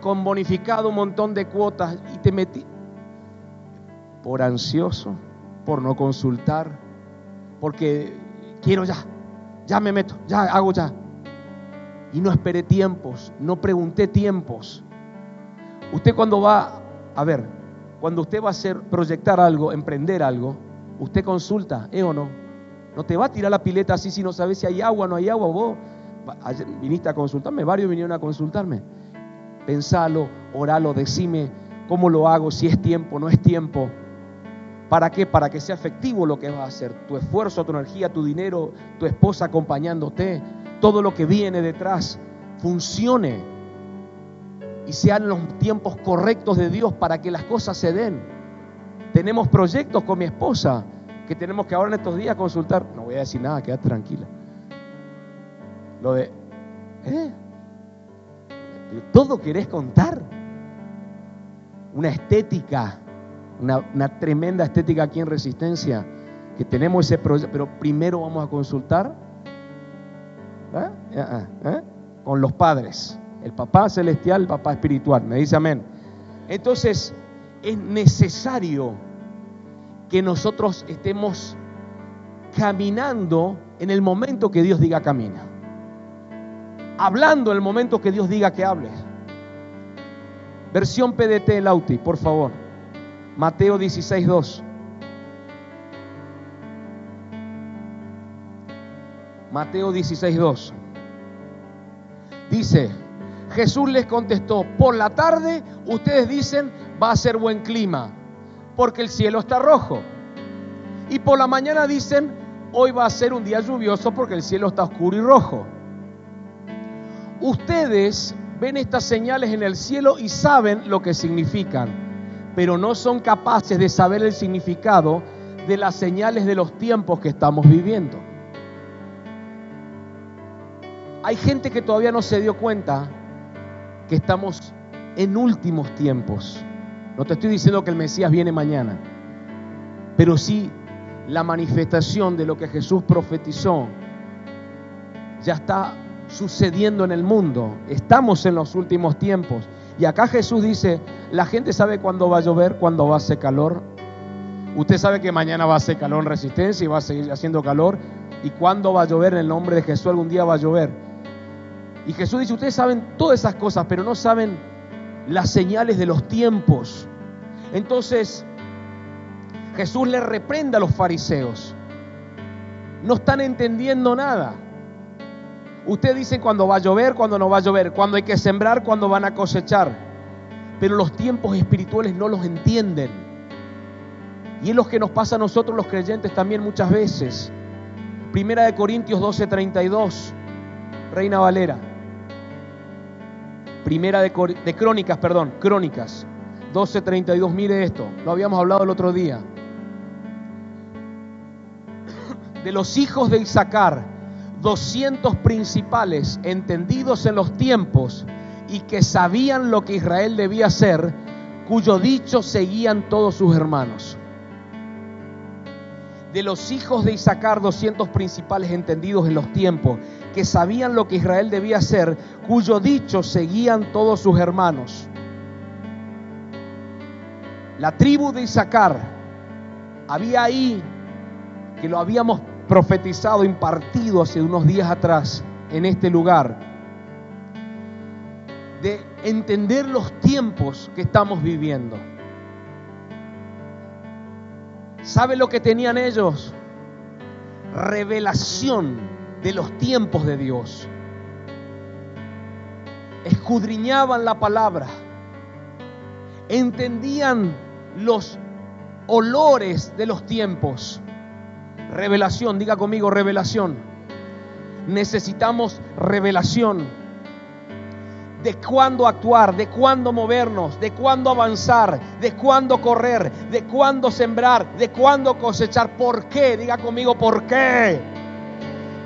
con bonificado un montón de cuotas y te metí por ansioso, por no consultar, porque quiero ya, ya me meto, ya hago ya. Y no esperé tiempos, no pregunté tiempos. Usted cuando va, a ver, cuando usted va a hacer, proyectar algo, emprender algo, usted consulta, ¿eh o no? No te va a tirar la pileta así si no sabes si hay agua o no hay agua. Vos viniste a consultarme, varios vinieron a consultarme. Pensalo, oralo, decime cómo lo hago, si es tiempo, no es tiempo. ¿Para qué? Para que sea efectivo lo que vas a hacer. Tu esfuerzo, tu energía, tu dinero, tu esposa acompañándote, todo lo que viene detrás funcione y sean los tiempos correctos de Dios para que las cosas se den. Tenemos proyectos con mi esposa que tenemos que ahora en estos días consultar. No voy a decir nada, quédate tranquila. Lo de, ¿eh? ¿Todo querés contar? Una estética una, tremenda estética aquí en Resistencia, que tenemos ese proyecto, pero primero vamos a consultar ¿eh? ¿Eh? ¿Eh? con los padres, el papá celestial, el papá espiritual, me dice amén. Entonces, es necesario que nosotros estemos caminando en el momento que Dios diga camina. Hablando en el momento que Dios diga que hable. Versión PDT Lauti, por favor. Mateo 16, 2. Mateo 16, 2. Dice, Jesús les contestó, por la tarde ustedes dicen va a ser buen clima, porque el cielo está rojo. Y por la mañana dicen, hoy va a ser un día lluvioso porque el cielo está oscuro y rojo. Ustedes ven estas señales en el cielo y saben lo que significan pero no son capaces de saber el significado de las señales de los tiempos que estamos viviendo. Hay gente que todavía no se dio cuenta que estamos en últimos tiempos. No te estoy diciendo que el Mesías viene mañana, pero sí la manifestación de lo que Jesús profetizó ya está sucediendo en el mundo. Estamos en los últimos tiempos. Y acá Jesús dice, la gente sabe cuándo va a llover, cuándo va a hacer calor. Usted sabe que mañana va a hacer calor en resistencia y va a seguir haciendo calor. ¿Y cuándo va a llover? En el nombre de Jesús algún día va a llover. Y Jesús dice, ustedes saben todas esas cosas, pero no saben las señales de los tiempos. Entonces, Jesús le reprende a los fariseos. No están entendiendo nada. Ustedes dicen cuándo va a llover, cuándo no va a llover, cuándo hay que sembrar, cuándo van a cosechar. Pero los tiempos espirituales no los entienden. Y es lo que nos pasa a nosotros los creyentes también muchas veces. Primera de Corintios 12:32, Reina Valera. Primera de, Crónicas, perdón, Crónicas 12:32, mire esto, lo habíamos hablado el otro día. De los hijos de Isaacar, 200 principales entendidos en los tiempos y que sabían lo que Israel debía hacer, cuyo dicho seguían todos sus hermanos. De los hijos de Isaacar, 200 principales entendidos en los tiempos, que sabían lo que Israel debía hacer, cuyo dicho seguían todos sus hermanos. La tribu de Isaacar, había ahí que lo habíamos profetizado, impartido hace unos días atrás, en este lugar de entender los tiempos que estamos viviendo. ¿Sabe lo que tenían ellos? Revelación de los tiempos de Dios. Escudriñaban la palabra. Entendían los olores de los tiempos. Revelación, diga conmigo revelación. Necesitamos revelación de cuándo actuar, de cuándo movernos, de cuándo avanzar, de cuándo correr, de cuándo sembrar, de cuándo cosechar. ¿Por qué? Diga conmigo, ¿por qué?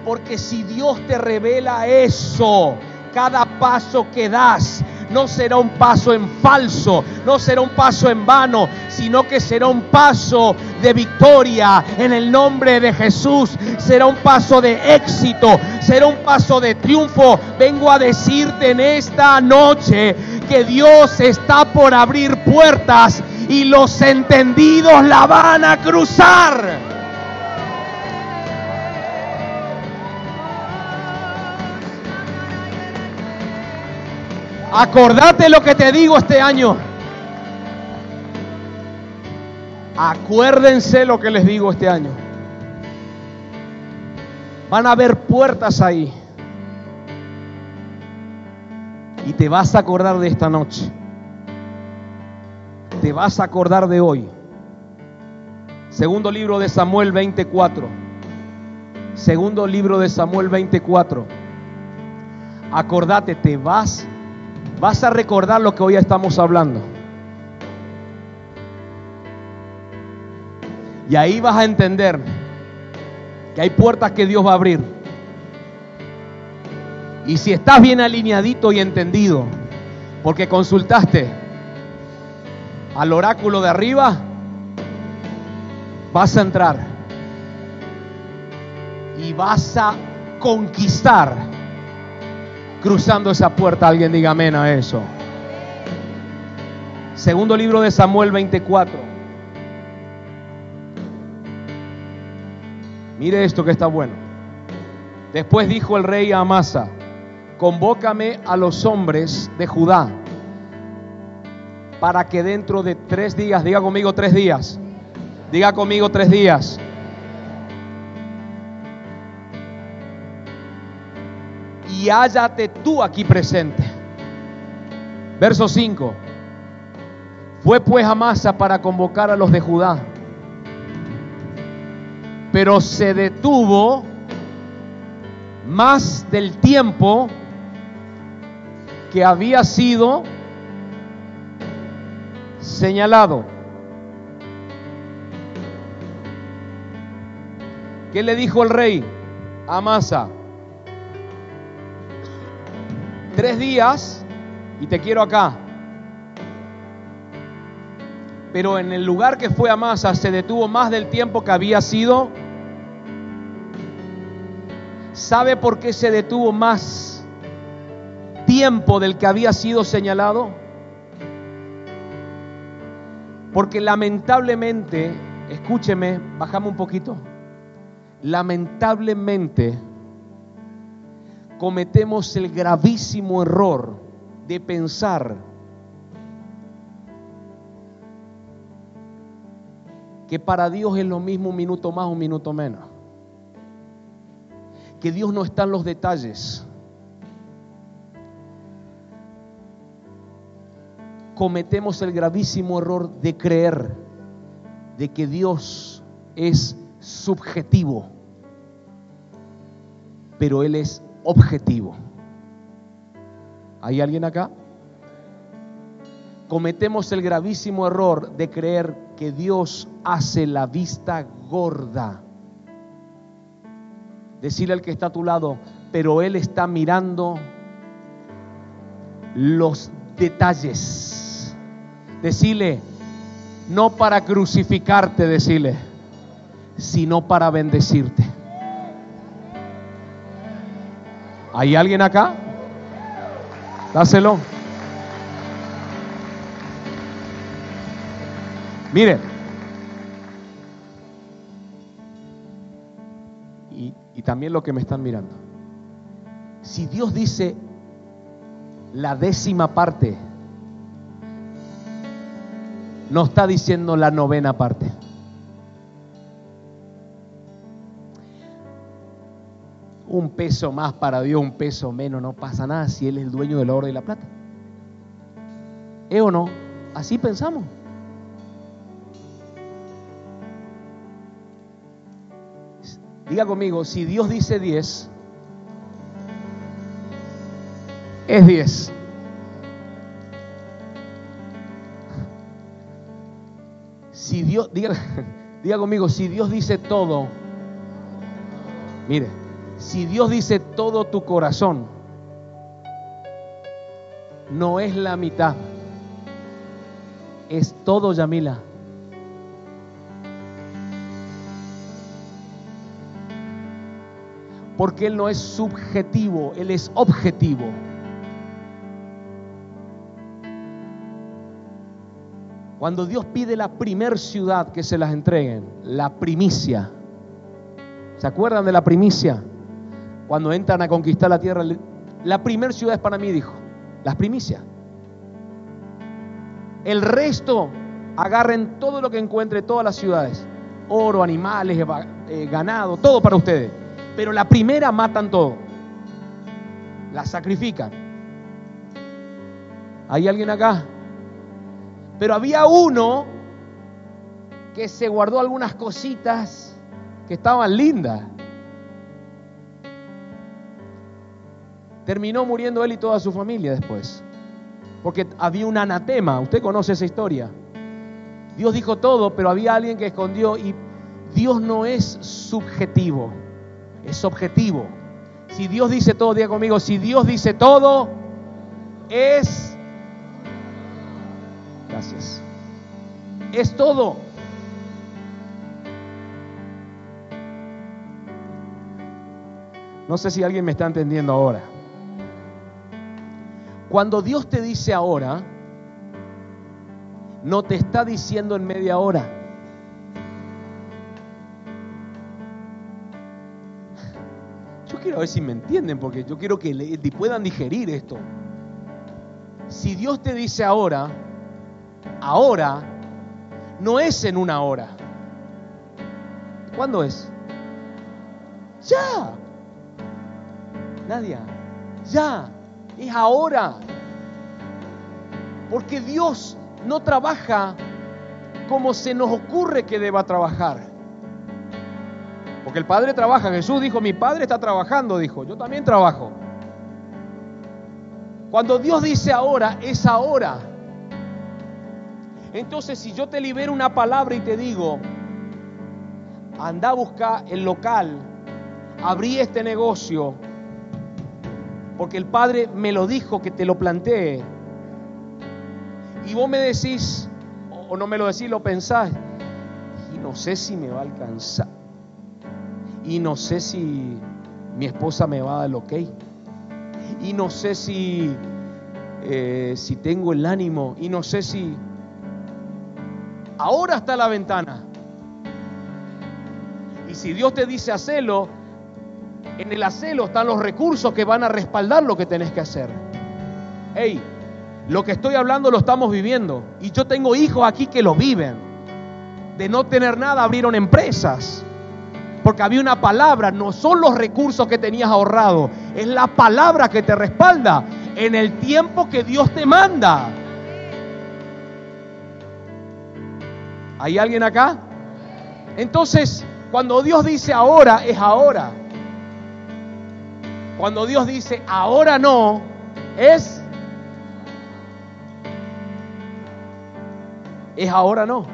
Porque si Dios te revela eso, cada paso que das, no será un paso en falso, no será un paso en vano, sino que será un paso de victoria en el nombre de Jesús. Será un paso de éxito, será un paso de triunfo. Vengo a decirte en esta noche que Dios está por abrir puertas y los entendidos la van a cruzar. Acordate lo que te digo este año. Acuérdense lo que les digo este año. Van a haber puertas ahí. Y te vas a acordar de esta noche. Te vas a acordar de hoy. Segundo libro de Samuel 24. Segundo libro de Samuel 24. Acordate, te vas vas a recordar lo que hoy estamos hablando. Y ahí vas a entender que hay puertas que Dios va a abrir. Y si estás bien alineadito y entendido, porque consultaste al oráculo de arriba, vas a entrar y vas a conquistar cruzando esa puerta. Alguien diga amén a eso. Segundo libro de Samuel 24. Mire esto que está bueno. Después dijo el rey a Amasa, convócame a los hombres de Judá para que dentro de tres días, diga conmigo tres días, diga conmigo tres días, y hállate tú aquí presente. Verso 5. Fue pues Amasa para convocar a los de Judá, pero se detuvo más del tiempo que había sido señalado. ¿Qué le dijo el rey a Amasa? Tres días y te quiero acá. Pero en el lugar que fue Amasa se detuvo más del tiempo que había sido. ¿Sabe por qué se detuvo más tiempo del que había sido señalado? Porque lamentablemente, escúcheme, bajamos un poquito. Lamentablemente, cometemos el gravísimo error de pensar que para Dios es lo mismo un minuto más, un minuto menos. Que Dios no está en los detalles. Cometemos el gravísimo error de creer de que Dios es subjetivo, pero Él es objetivo. ¿Hay alguien acá? Cometemos el gravísimo error de creer que Dios hace la vista gorda. Decirle al que está a tu lado, pero Él está mirando los detalles. Decirle, no para crucificarte, decirle, sino para bendecirte. ¿Hay alguien acá? Dáselo. Mire. Y, y también lo que me están mirando. Si Dios dice la décima parte, no está diciendo la novena parte. Un peso más para Dios, un peso menos, no pasa nada si Él es el dueño del oro y la plata. ¿Eh o no? Así pensamos. Diga conmigo, si Dios dice 10, es 10. Si Dios, diga, diga conmigo, si Dios dice todo, mire, si Dios dice todo tu corazón, no es la mitad, es todo, Yamila. Porque Él no es subjetivo, Él es objetivo. Cuando Dios pide la primer ciudad que se las entreguen, la primicia. ¿Se acuerdan de la primicia? Cuando entran a conquistar la tierra, la primer ciudad es para mí, dijo. Las primicias. El resto, agarren todo lo que encuentre, todas las ciudades. Oro, animales, eh, ganado, todo para ustedes. Pero la primera matan todo. La sacrifican. ¿Hay alguien acá? Pero había uno que se guardó algunas cositas que estaban lindas. Terminó muriendo él y toda su familia después. Porque había un anatema. Usted conoce esa historia. Dios dijo todo, pero había alguien que escondió y Dios no es subjetivo, es objetivo. Si Dios dice todo, diga conmigo, si Dios dice todo, es Gracias. Es todo. No sé si alguien me está entendiendo ahora. Cuando Dios te dice ahora, no te está diciendo en media hora. Yo quiero ver si me entienden, porque yo quiero que puedan digerir esto. Si Dios te dice ahora, ahora no es en una hora. ¿Cuándo es? Ya. Nadia, ya. Es ahora. Porque Dios no trabaja como se nos ocurre que deba trabajar. Porque el Padre trabaja. Jesús dijo, mi Padre está trabajando, dijo, yo también trabajo. Cuando Dios dice ahora, es ahora. Entonces, si yo te libero una palabra y te digo, anda a buscar el local, abrí este negocio, porque el Padre me lo dijo que te lo plantee, y vos me decís, o no me lo decís, lo pensás, y no sé si me va a alcanzar, y no sé si mi esposa me va a dar el ok, y no sé si, eh, si tengo el ánimo, y no sé si Ahora está la ventana. Y si Dios te dice hacerlo, en el hacerlo están los recursos que van a respaldar lo que tenés que hacer. Hey, lo que estoy hablando lo estamos viviendo. Y yo tengo hijos aquí que lo viven. De no tener nada abrieron empresas. Porque había una palabra, no son los recursos que tenías ahorrado, es la palabra que te respalda en el tiempo que Dios te manda. ¿Hay alguien acá? Entonces, cuando Dios dice ahora, es ahora. Cuando Dios dice ahora no, es... Es ahora no.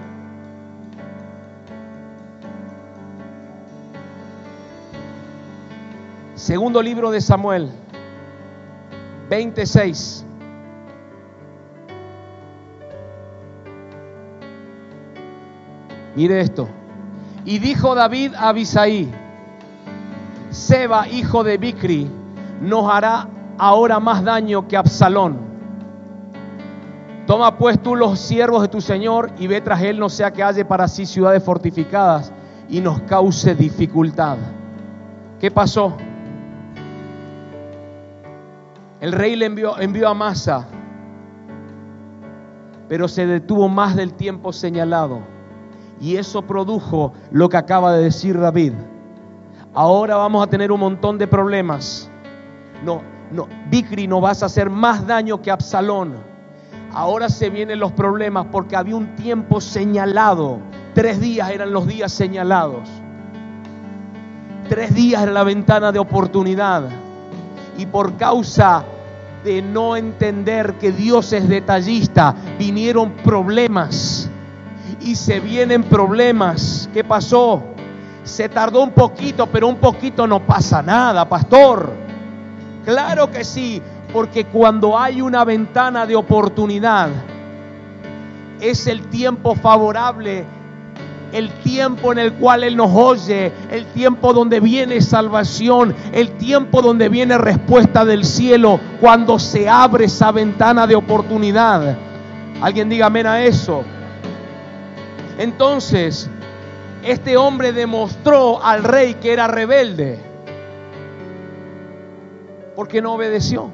Segundo libro de Samuel, 26. Mire esto. Y dijo David a Abisaí, Seba, hijo de Bicri, nos hará ahora más daño que Absalón. Toma pues tú los siervos de tu Señor y ve tras él, no sea que haya para sí ciudades fortificadas y nos cause dificultad. ¿Qué pasó? El rey le envió, envió a Masa, pero se detuvo más del tiempo señalado. Y eso produjo lo que acaba de decir David. Ahora vamos a tener un montón de problemas. No, no, Bicri no vas a hacer más daño que Absalón. Ahora se vienen los problemas porque había un tiempo señalado. Tres días eran los días señalados. Tres días era la ventana de oportunidad. Y por causa de no entender que Dios es detallista, vinieron problemas. Y se vienen problemas. ¿Qué pasó? Se tardó un poquito, pero un poquito no pasa nada, pastor. Claro que sí, porque cuando hay una ventana de oportunidad, es el tiempo favorable, el tiempo en el cual Él nos oye, el tiempo donde viene salvación, el tiempo donde viene respuesta del cielo, cuando se abre esa ventana de oportunidad. Alguien diga amén a eso. Entonces, este hombre demostró al rey que era rebelde porque no obedeció.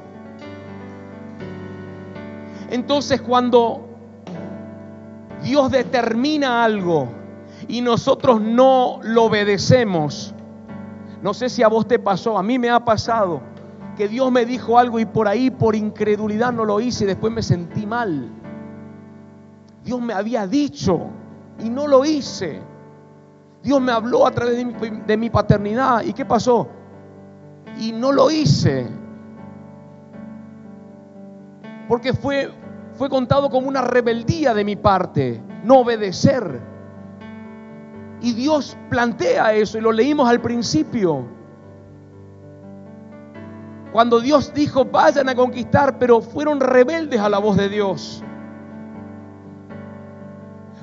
Entonces cuando Dios determina algo y nosotros no lo obedecemos, no sé si a vos te pasó, a mí me ha pasado que Dios me dijo algo y por ahí por incredulidad no lo hice y después me sentí mal. Dios me había dicho y no lo hice. Dios me habló a través de mi, de mi paternidad. ¿Y qué pasó? Y no lo hice. Porque fue, fue contado como una rebeldía de mi parte, no obedecer. Y Dios plantea eso y lo leímos al principio. Cuando Dios dijo, vayan a conquistar, pero fueron rebeldes a la voz de Dios.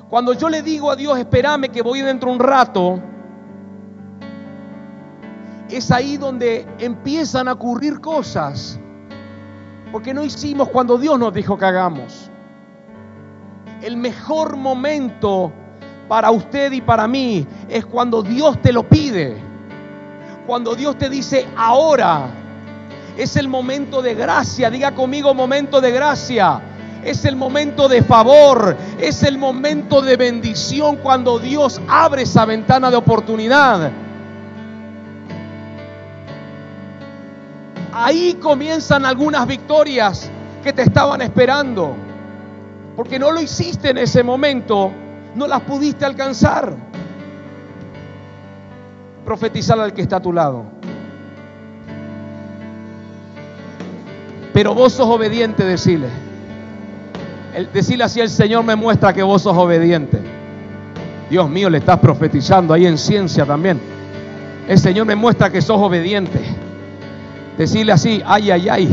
Cuando yo le digo a Dios, espérame que voy dentro un rato, es ahí donde empiezan a ocurrir cosas. Porque no hicimos cuando Dios nos dijo que hagamos. El mejor momento para usted y para mí es cuando Dios te lo pide. Cuando Dios te dice, ahora es el momento de gracia. Diga conmigo, momento de gracia es el momento de favor, es el momento de bendición cuando Dios abre esa ventana de oportunidad. Ahí comienzan algunas victorias que te estaban esperando. Porque no lo hiciste en ese momento, no las pudiste alcanzar. Profetizar al que está a tu lado. Pero vos sos obediente, decirle. Decirle así, el Señor me muestra que vos sos obediente. Dios mío, le estás profetizando ahí en ciencia también. El Señor me muestra que sos obediente. Decirle así, ay, ay, ay.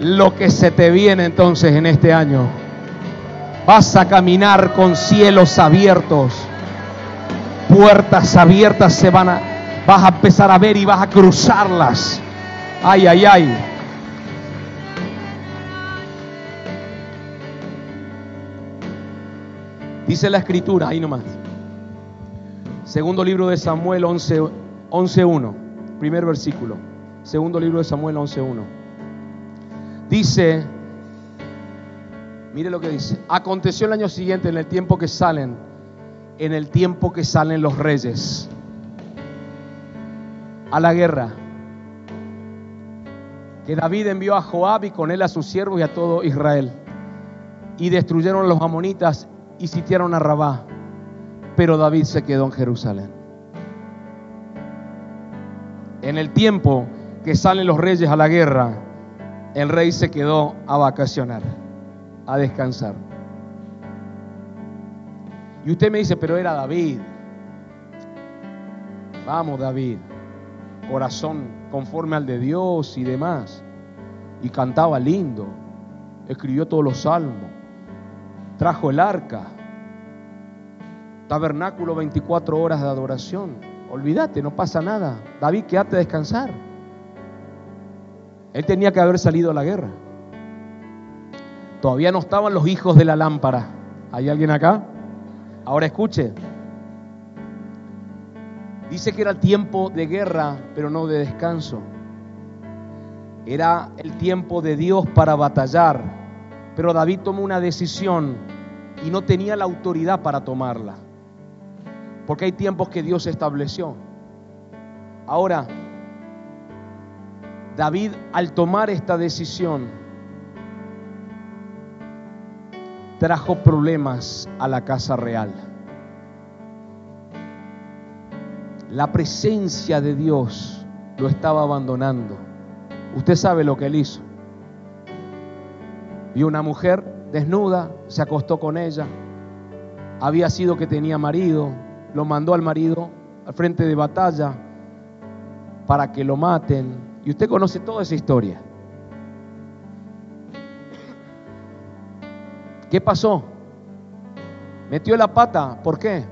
Lo que se te viene entonces en este año. Vas a caminar con cielos abiertos. Puertas abiertas se van a... Vas a empezar a ver y vas a cruzarlas. Ay, ay, ay. Dice la escritura, ahí nomás. Segundo libro de Samuel 11.1, 11, primer versículo. Segundo libro de Samuel 11.1. Dice, mire lo que dice, aconteció el año siguiente, en el tiempo que salen, en el tiempo que salen los reyes a la guerra, que David envió a Joab y con él a sus siervos y a todo Israel, y destruyeron a los amonitas y sitiaron a Rabá, pero David se quedó en Jerusalén. En el tiempo que salen los reyes a la guerra, el rey se quedó a vacacionar, a descansar. Y usted me dice, pero era David. Vamos, David. Corazón conforme al de Dios y demás. Y cantaba lindo. Escribió todos los salmos trajo el arca, tabernáculo 24 horas de adoración. Olvídate, no pasa nada. David, quédate a descansar. Él tenía que haber salido a la guerra. Todavía no estaban los hijos de la lámpara. ¿Hay alguien acá? Ahora escuche. Dice que era tiempo de guerra, pero no de descanso. Era el tiempo de Dios para batallar, pero David tomó una decisión y no tenía la autoridad para tomarla. Porque hay tiempos que Dios estableció. Ahora, David al tomar esta decisión trajo problemas a la casa real. La presencia de Dios lo estaba abandonando. Usted sabe lo que él hizo. Vio una mujer desnuda, se acostó con ella. Había sido que tenía marido, lo mandó al marido al frente de batalla para que lo maten. Y usted conoce toda esa historia. ¿Qué pasó? Metió la pata. ¿Por qué?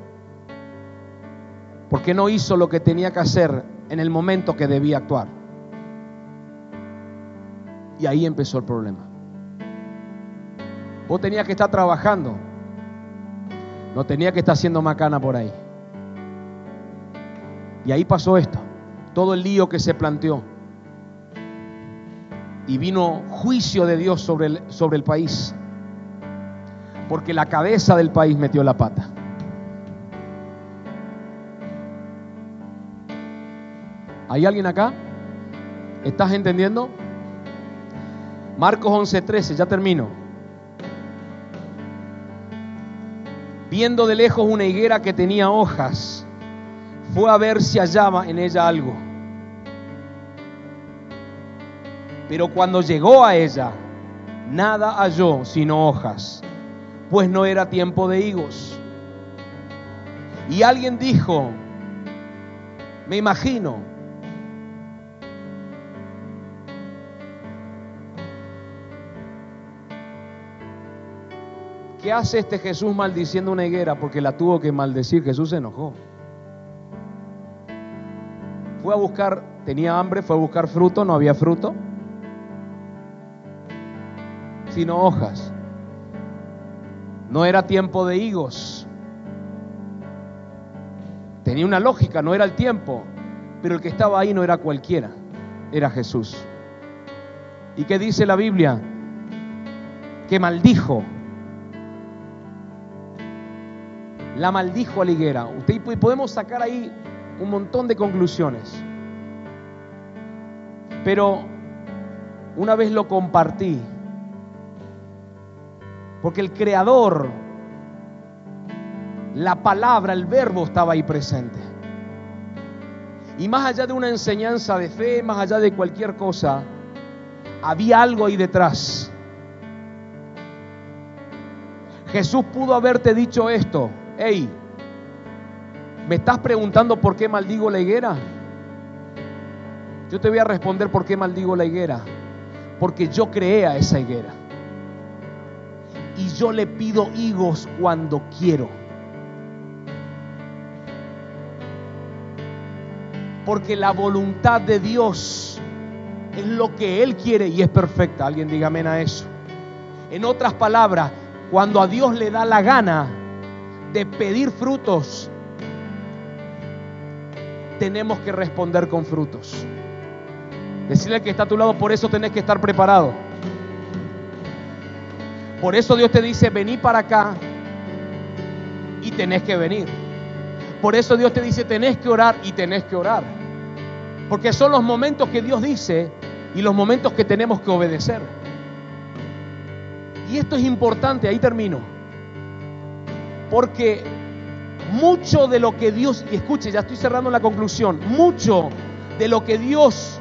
Porque no hizo lo que tenía que hacer en el momento que debía actuar. Y ahí empezó el problema. Vos tenías que estar trabajando. No tenía que estar haciendo macana por ahí. Y ahí pasó esto. Todo el lío que se planteó. Y vino juicio de Dios sobre el, sobre el país. Porque la cabeza del país metió la pata. ¿Hay alguien acá? ¿Estás entendiendo? Marcos 11:13, ya termino. Viendo de lejos una higuera que tenía hojas, fue a ver si hallaba en ella algo. Pero cuando llegó a ella, nada halló sino hojas, pues no era tiempo de higos. Y alguien dijo, me imagino, ¿qué hace este Jesús maldiciendo una higuera? Porque la tuvo que maldecir, Jesús se enojó. Fue a buscar, tenía hambre, fue a buscar fruto, no había fruto, sino hojas. No era tiempo de higos. Tenía una lógica, no era el tiempo, pero el que estaba ahí no era cualquiera, era Jesús. ¿Y qué dice la Biblia? Que maldijo. La maldijo a la higuera. Usted podemos sacar ahí un montón de conclusiones. Pero una vez lo compartí, porque el creador, la palabra, el verbo estaba ahí presente. Y más allá de una enseñanza de fe, más allá de cualquier cosa, había algo ahí detrás. Jesús pudo haberte dicho esto, hey, ¿Me estás preguntando por qué maldigo la higuera? Yo te voy a responder por qué maldigo la higuera. Porque yo creé a esa higuera. Y yo le pido higos cuando quiero. Porque la voluntad de Dios es lo que Él quiere y es perfecta. Alguien diga amén a eso. En otras palabras, cuando a Dios le da la gana de pedir frutos, tenemos que responder con frutos. Decirle que está a tu lado, por eso tenés que estar preparado. Por eso Dios te dice, vení para acá y tenés que venir. Por eso Dios te dice, tenés que orar y tenés que orar. Porque son los momentos que Dios dice y los momentos que tenemos que obedecer. Y esto es importante, ahí termino. Porque mucho de lo que Dios, y escuche, ya estoy cerrando la conclusión, mucho de lo que Dios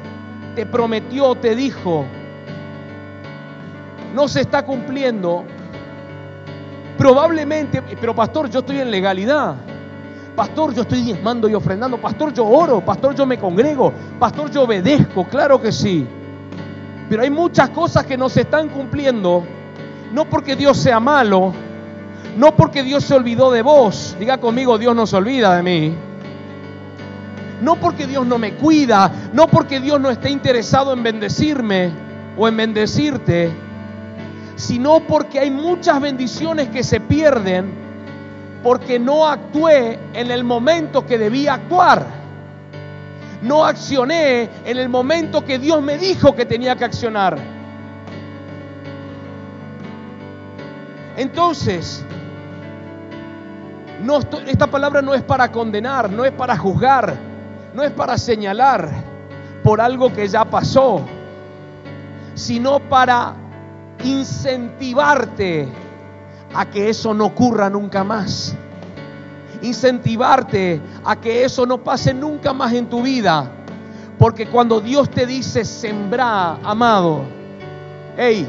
te prometió, te dijo, no se está cumpliendo. Probablemente, pero pastor, yo estoy en legalidad. Pastor, yo estoy diezmando y ofrendando. Pastor, yo oro. Pastor, yo me congrego. Pastor, yo obedezco. Claro que sí. Pero hay muchas cosas que no se están cumpliendo. No porque Dios sea malo, no porque Dios se olvidó de vos. Diga conmigo, Dios no se olvida de mí. No porque Dios no me cuida. No porque Dios no esté interesado en bendecirme o en bendecirte. Sino porque hay muchas bendiciones que se pierden porque no actué en el momento que debía actuar. no accioné en el momento que Dios me dijo que tenía que accionar. Entonces, esta palabra no es para condenar, no es para juzgar, no es para señalar por algo que ya pasó, sino para incentivarte a que eso no ocurra nunca más. Incentivarte a que eso no pase nunca más en tu vida. Porque cuando Dios te dice sembrar, amado, hey,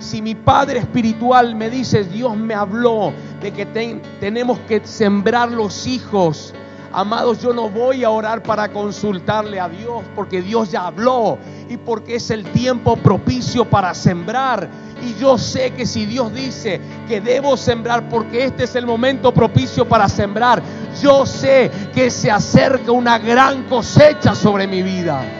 si mi Padre Espiritual me dice, Dios me habló de que tenemos que sembrar los hijos, amados, yo no voy a orar para consultarle a Dios, porque Dios ya habló y porque es el tiempo propicio para sembrar. Y yo sé que si Dios dice que debo sembrar porque este es el momento propicio para sembrar, yo sé que se acerca una gran cosecha sobre mi vida.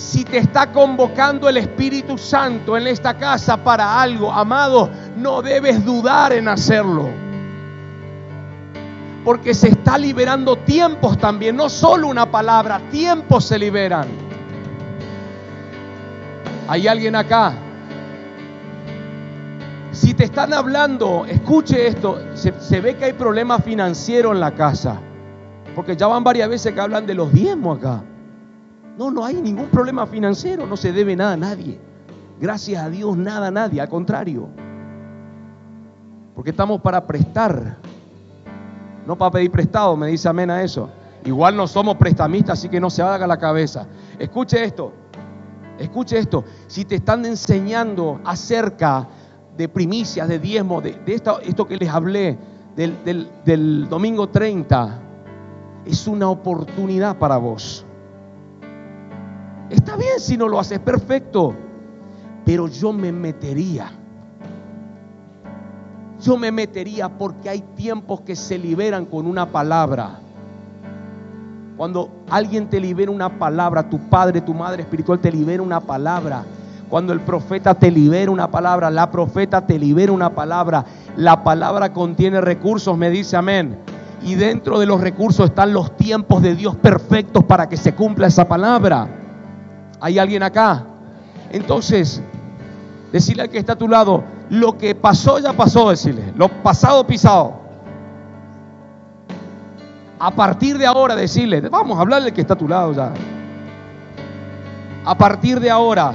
Si te está convocando el Espíritu Santo en esta casa para algo, amado, no debes dudar en hacerlo. Porque se está liberando tiempos también, no solo una palabra, tiempos se liberan. ¿Hay alguien acá? Si te están hablando, escuche esto, se, se, ve que hay problemas financieros en la casa. Porque ya van varias veces que hablan de los diezmos acá. No, no hay ningún problema financiero, no se debe nada a nadie. Gracias a Dios, nada a nadie, al contrario. Porque estamos para prestar, no para pedir prestado, me dice amén a eso. Igual no somos prestamistas, así que no se haga la cabeza. Escuche esto, escuche esto. Si te están enseñando acerca de primicias, de diezmo, de, esto, esto, que les hablé del, del domingo 30, es una oportunidad para vos. Está bien si no lo haces, perfecto. Pero yo me metería. Yo me metería porque hay tiempos que se liberan con una palabra. Cuando alguien te libera una palabra, tu padre, tu madre espiritual te libera una palabra. Cuando el profeta te libera una palabra, la profeta te libera una palabra. La palabra contiene recursos, me dice amén. Y dentro de los recursos están los tiempos de Dios perfectos para que se cumpla esa palabra. ¿Hay alguien acá? Entonces, decirle al que está a tu lado, lo que pasó ya pasó, decirle, lo pasado pisado. A partir de ahora, decirle, vamos a hablarle al que está a tu lado ya. A partir de ahora,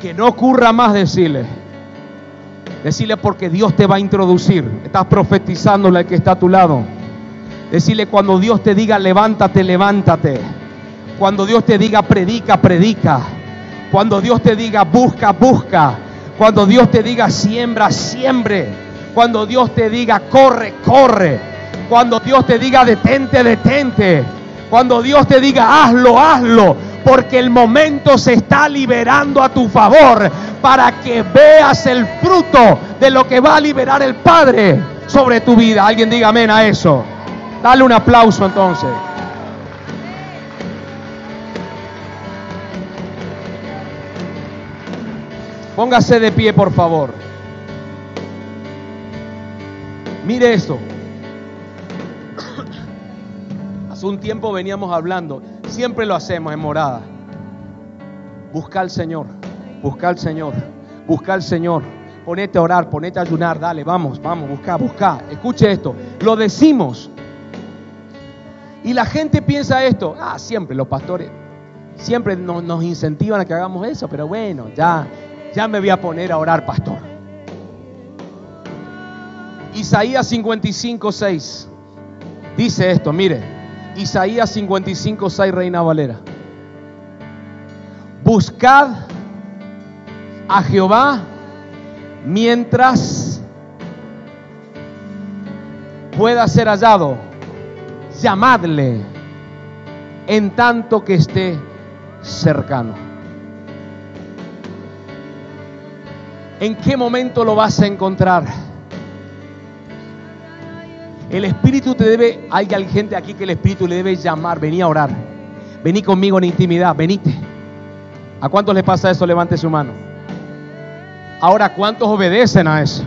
que no ocurra más, decirle. Decirle porque Dios te va a introducir. Estás profetizándole al que está a tu lado. Decirle cuando Dios te diga levántate, levántate. Cuando Dios te diga predica, predica. Cuando Dios te diga busca, busca. Cuando Dios te diga siembra, siembre. Cuando Dios te diga corre, corre. Cuando Dios te diga detente, detente. Cuando Dios te diga hazlo, hazlo. Porque el momento se está liberando a tu favor para que veas el fruto de lo que va a liberar el Padre sobre tu vida. Alguien diga amén a eso. Dale un aplauso entonces. Póngase de pie, por favor. Mire esto. Hace un tiempo veníamos hablando, siempre lo hacemos en morada. Busca al Señor, busca al Señor, busca al Señor. Ponete a orar, ponete a ayunar, dale, vamos, vamos, busca, busca. Escuche esto, lo decimos. Y la gente piensa esto, ah, siempre los pastores, siempre nos, nos incentivan a que hagamos eso, pero bueno, ya, ya me voy a poner a orar, pastor. Isaías 55, 6. Dice esto, mire. Isaías 55, 6, Reina Valera. Buscad a Jehová mientras pueda ser hallado. Llamadle en tanto que esté cercano. ¿En qué momento lo vas a encontrar? El Espíritu te debe, hay gente aquí que el Espíritu le debe llamar, vení a orar, vení conmigo en intimidad, venite. ¿A cuántos les pasa eso? Levante su mano. Ahora, ¿cuántos obedecen a eso?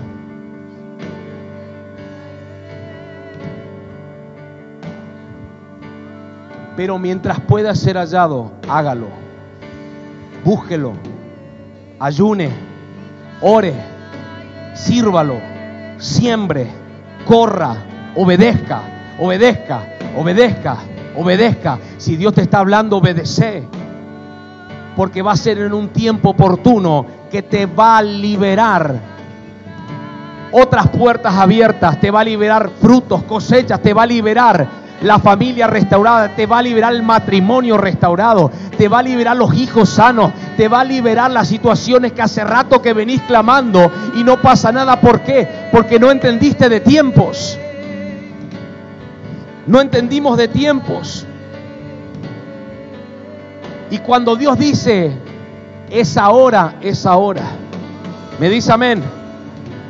Pero mientras pueda ser hallado, hágalo. Búsquelo. Ayune. Ore. Sírvalo. Siembre. Corra. Obedezca. Obedezca. Obedezca. Obedezca. Si Dios te está hablando, obedece. Porque va a ser en un tiempo oportuno que te va a liberar otras puertas abiertas, te va a liberar frutos, cosechas, te va a liberar la familia restaurada, te va a liberar el matrimonio restaurado, te va a liberar los hijos sanos, te va a liberar las situaciones que hace rato que venís clamando y no pasa nada. ¿Por qué? Porque no entendiste de tiempos. No entendimos de tiempos. Y cuando Dios dice, es ahora, es ahora. Me dice amén.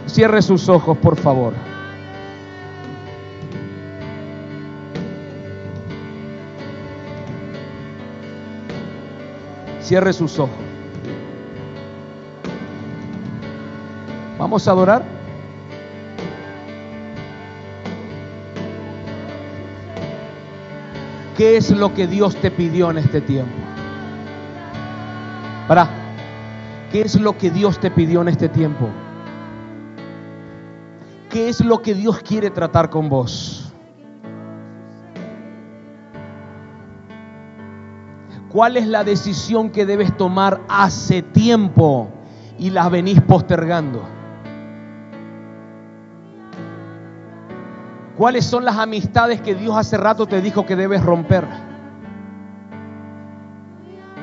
Cierre sus ojos, por favor. Cierre sus ojos. Vamos a adorar. ¿Qué es lo que Dios te pidió en este tiempo? Para, ¿qué es lo que Dios te pidió en este tiempo? ¿Qué es lo que Dios quiere tratar con vos? ¿Cuál es la decisión que debes tomar hace tiempo y la venís postergando? ¿Cuáles son las amistades que Dios hace rato te dijo que debes romper?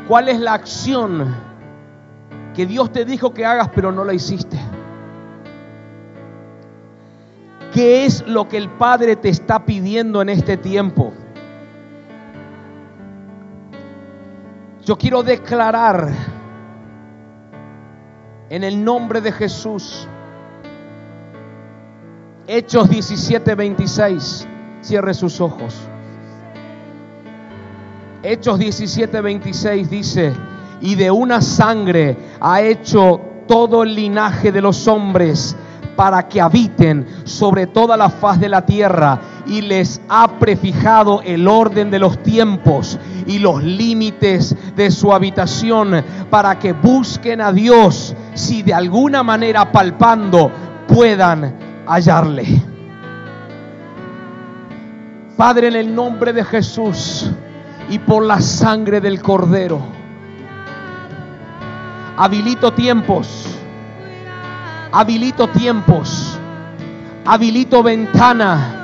¿Cuál es la acción que Dios te dijo que hagas pero no la hiciste? ¿Qué es lo que el Padre te está pidiendo en este tiempo? Yo quiero declarar en el nombre de Jesús. Hechos 17, 26. Cierre sus ojos. Hechos 17, 26 dice, y de una sangre ha hecho todo el linaje de los hombres para que habiten sobre toda la faz de la tierra y les ha prefijado el orden de los tiempos y los límites de su habitación para que busquen a Dios si de alguna manera palpando puedan hallarle. Padre, en el nombre de Jesús y por la sangre del Cordero, habilito tiempos habilito tiempos, habilito ventana,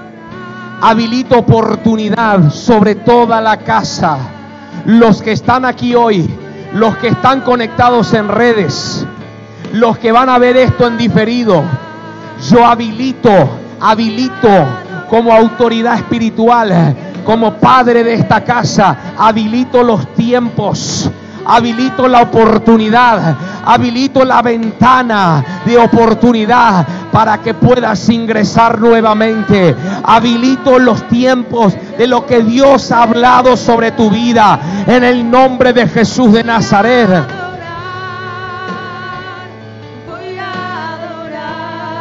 habilito oportunidad sobre toda la casa. Los que están aquí hoy, los que están conectados en redes, los que van a ver esto en diferido, yo habilito, habilito como autoridad espiritual, como padre de esta casa, habilito los tiempos habilito la oportunidad, habilito la ventana de oportunidad para que puedas ingresar nuevamente. Habilito los tiempos de lo que Dios ha hablado sobre tu vida en el nombre de Jesús de Nazaret.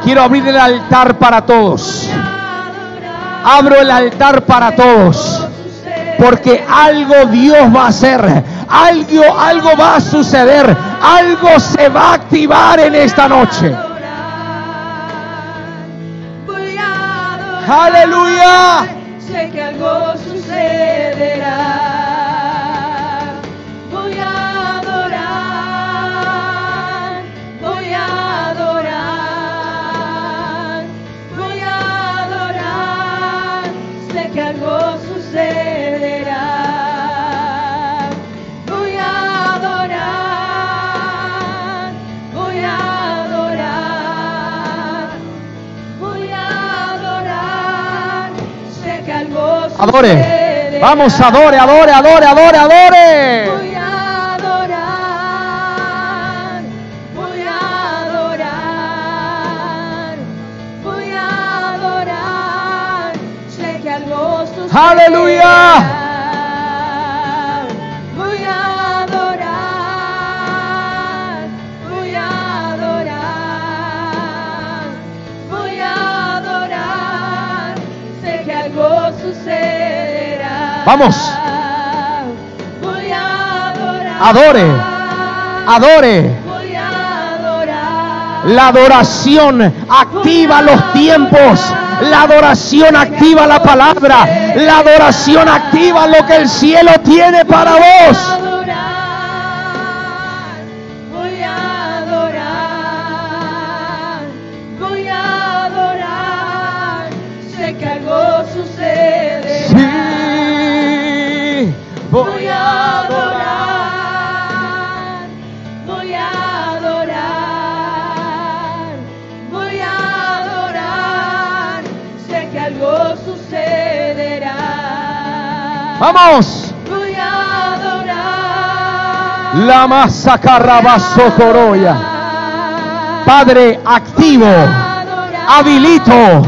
Quiero abrir el altar para todos. Abro el altar para todos. Porque algo Dios va a hacer algo, algo va a suceder, algo se va a activar en esta noche. Aleluya. Sé que algo sucederá. Adore. Vamos, adore, adore, adore, adore, adore. Voy a adorar. Voy a adorar. Voy a adorar. Sé que algo sucederá. Aleluya. Vamos. Adore. Adore. La adoración activa los tiempos. La adoración activa la palabra. La adoración activa lo que el cielo tiene para vos. Vamos. Voy a adorar. La masa carrabazo coroya. Padre activo. Habilito.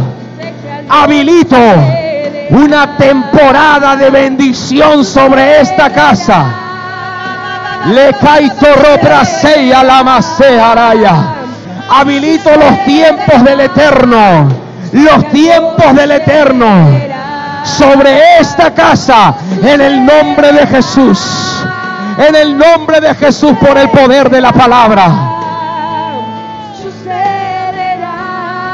Habilito una temporada de bendición sobre esta casa. Le caito ropraseya la araya. Habilito los tiempos del eterno. Los tiempos del eterno. Sobre esta casa. En el nombre de Jesús. En el nombre de Jesús por el poder de la palabra.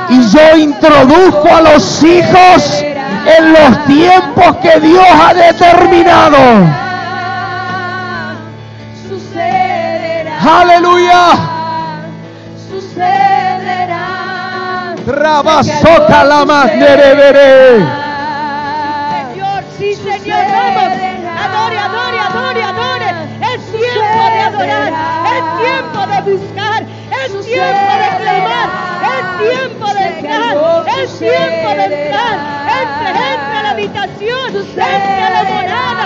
Y yo introduzco a los hijos en los tiempos que Dios ha determinado. Aleluya. Rabasota la manderebere. Sí, Señor, vamos. Adore, adore, adore, adore. Es tiempo de adorar. Es tiempo de buscar. Es tiempo de clamar. Es tiempo de entrar. Es tiempo de entrar. Entre, entre a la habitación. Entre a la morada.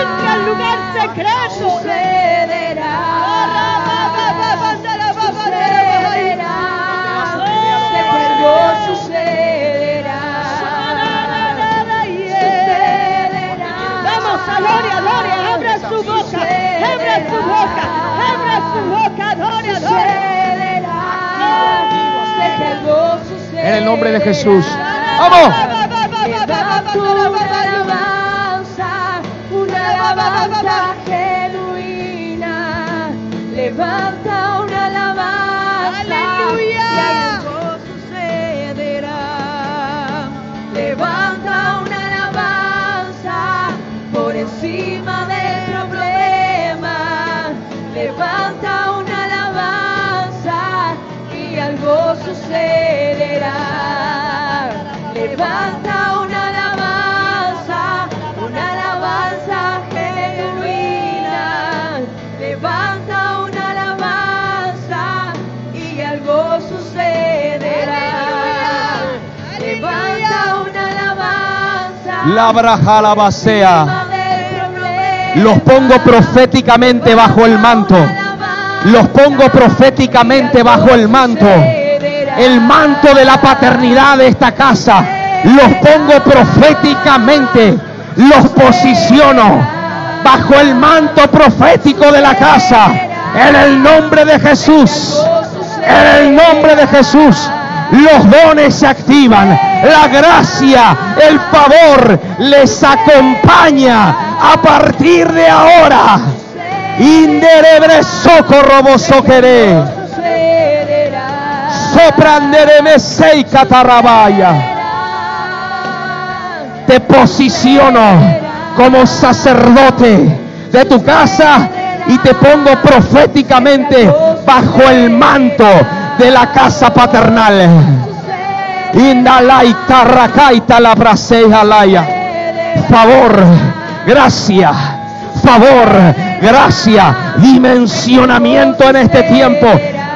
Entre al lugar secreto. Sucederá. Sucederá. Adore, adore, abra su boca, abra su boca, abra su boca, adore, adore. En el nombre de Jesús. Vamos. Una genuina. Levanta una alabanza. Aleluya. Del problema. Los pongo proféticamente bajo el manto. Los pongo proféticamente bajo el manto. El manto de la paternidad de esta casa. Los pongo proféticamente. Los posiciono bajo el manto profético de la casa. En el nombre de Jesús. En el nombre de Jesús. Los dones se activan. La gracia, el favor les acompaña a partir de ahora. Inderebre socorro vosoqueré. Sucederá. Soprandereme sei catarabaya. Te posiciono como sacerdote de tu casa y te pongo proféticamente bajo el manto de la casa paternal. Favor, gracia, favor, gracia, dimensionamiento en este tiempo.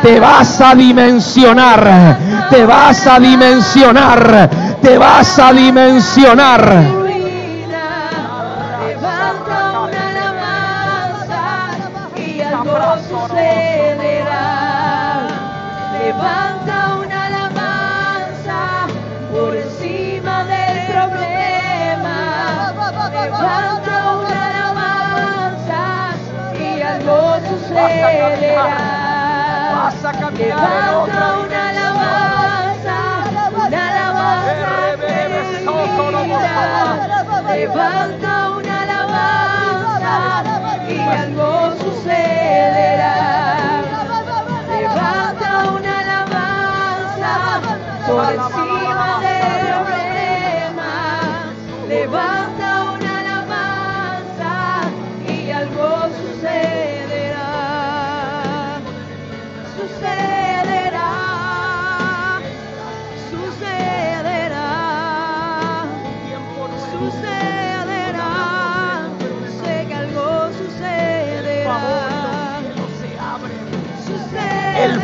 Te vas a dimensionar, te vas a dimensionar, te vas a dimensionar. ruina. Levanta Levanta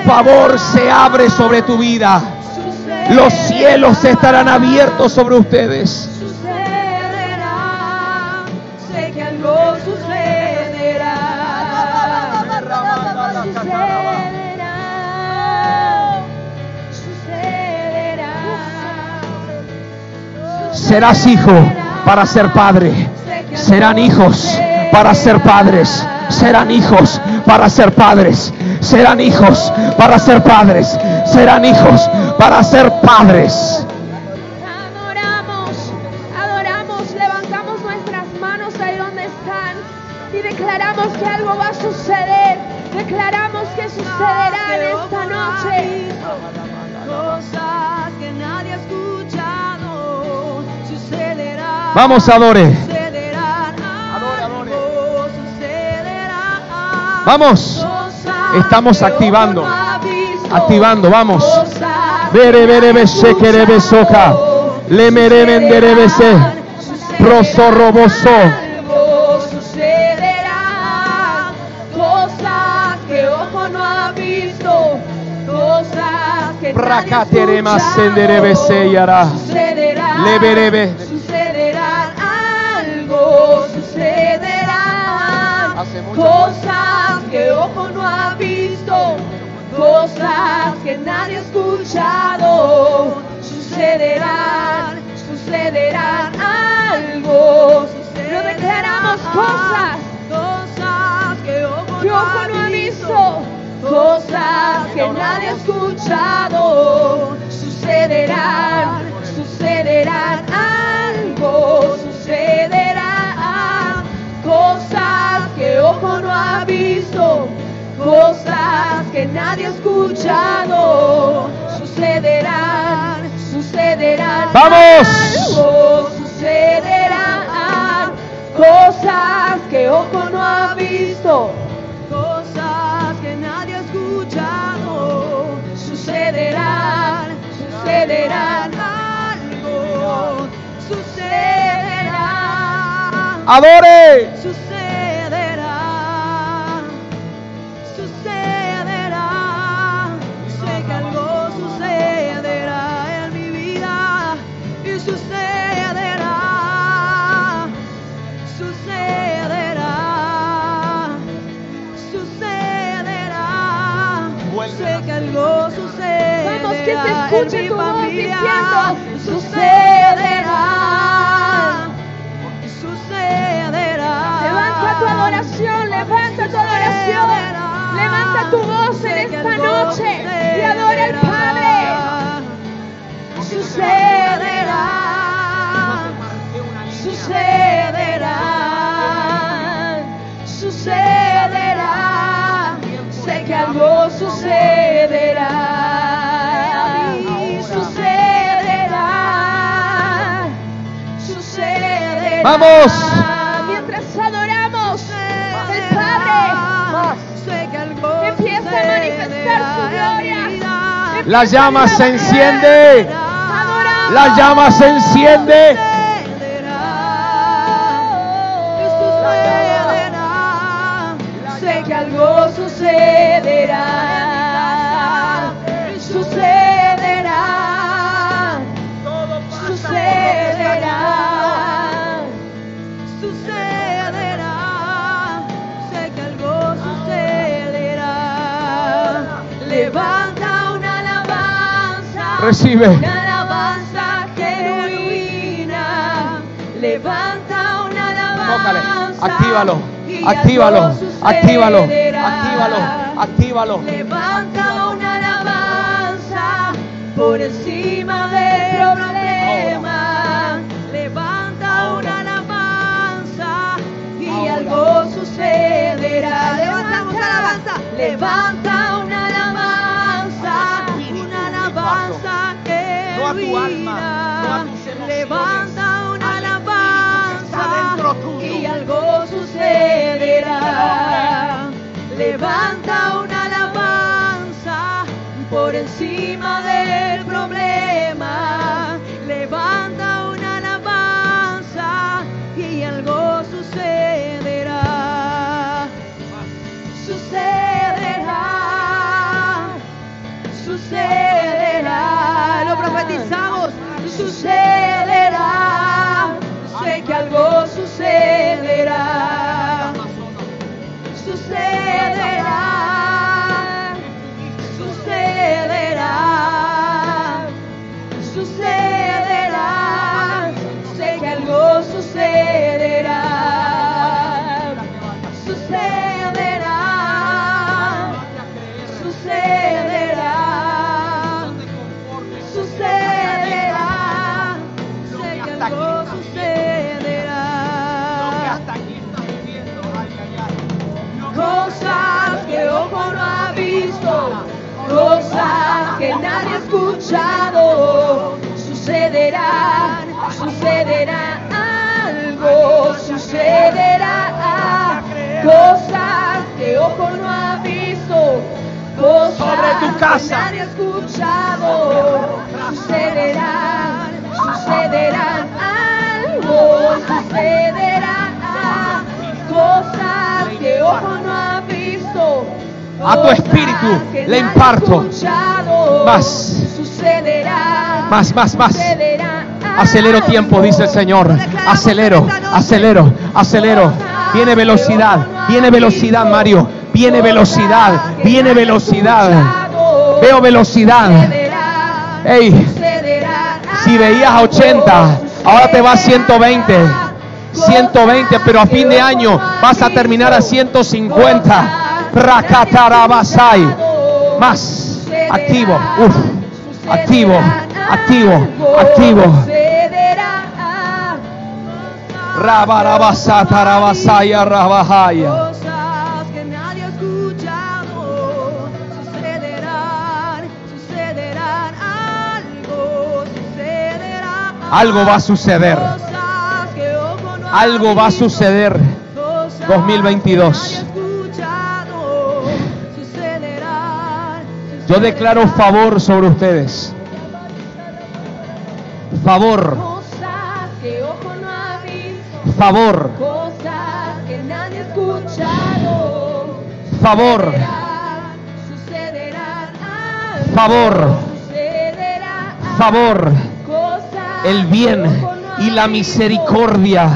favor se abre sobre tu vida. Los cielos estarán abiertos sobre ustedes. Sucederá, sé que algo sucederá. Sucederá, sucederá. Serás hijo para ser padre. Serán hijos para ser padres. Serán hijos para ser padres. Serán hijos para ser padres. Serán hijos para ser padres. Adoramos, adoramos, levantamos nuestras manos ahí donde están y declaramos que algo va a suceder. Declaramos que sucederá en esta noche. Cosas que nadie ha escuchado, sucederá. Vamos, adore. Vamos. Estamos activando. Activando, vamos. Bere, bere, beshe, kere, besoka. Le, mere, mendere, bese. Proso, roboso. Algo sucederá, cosas que ojo no ha cosas que nadie ha escuchado, sucederán, sucederán algo, lo declaramos cosas, cosas que ojo no ha visto, cosas que nadie ha escuchado, sucederán, sucederán algo, sucederán cosas que ojo no ha visto, cosas que nadie ha escuchado, sucederán, sucederán. ¡Vamos! algo, sucederán cosas que ojo no ha visto, cosas que nadie ha escuchado, sucederán, sucederán algo, sucederá. Adore. Sucederá, que se escuche tu voz diciendo, sucederá sucederá. Levanta tu adoración, levanta tu adoración. Levanta tu voz en esta noche y adora al Padre. Sucederá. Sucederá. Sucederá. Sé que algo sucederá. Sucederá. La llama se enciende. La llama se enciende. Recibe. Una alabanza genuina. Levanta una alabanza. Tócale. Actívalo. Actívalo. Actívalo. Actívalo. Actívalo. Levanta una alabanza por encima del No a tu alma, no a tus emociones. Levanta una alabanza y algo sucederá. Levanta una alabanza por encima del escuchado. Sucederán, sucederá algo, sucederá. Cosas que ojo no ha visto, cosas Sobre tu casa. que nadie ha escuchado. Sucederán, sucederán algo, sucederá. Cosas que ojo no ha visto. A tu espíritu le imparto más. Sucederá. Más, más, más. sucederá Acelero tiempo, dice el Señor. Acelero, acelero, acelero. Viene velocidad, viene velocidad, Mario. Viene velocidad, viene velocidad. Veo velocidad. Ey, si veías a 80, ahora te vas a 120. 120, pero a fin de año vas a terminar a 150. Rakatarabasai. Más. Activo. Uf. Activo. Activo. Activo. Escuchado sucederán, sucederán algo, va a suceder. Algo va a suceder. Cosas 2022. Yo declaro favor sobre ustedes. Favor, favor, favor, favor, favor. El bien y la misericordia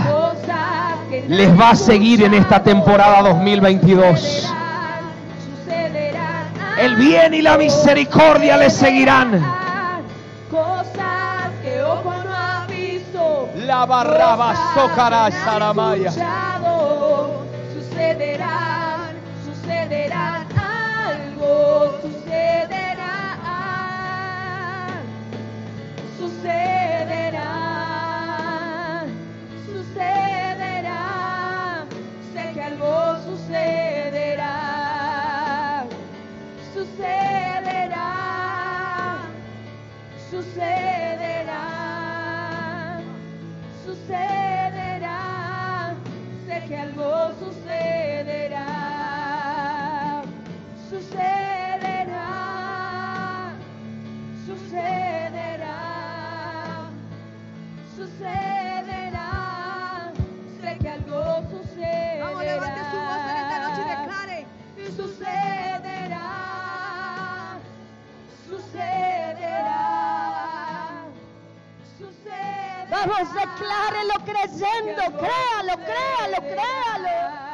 les va a seguir en esta temporada 2022. El bien y la misericordia les seguirán. Cosas que ojo no ha visto. La barraba socara Cosas que nadie ha saramaya. escuchado. Vamos, declárelo creyendo, créalo, créalo, créalo.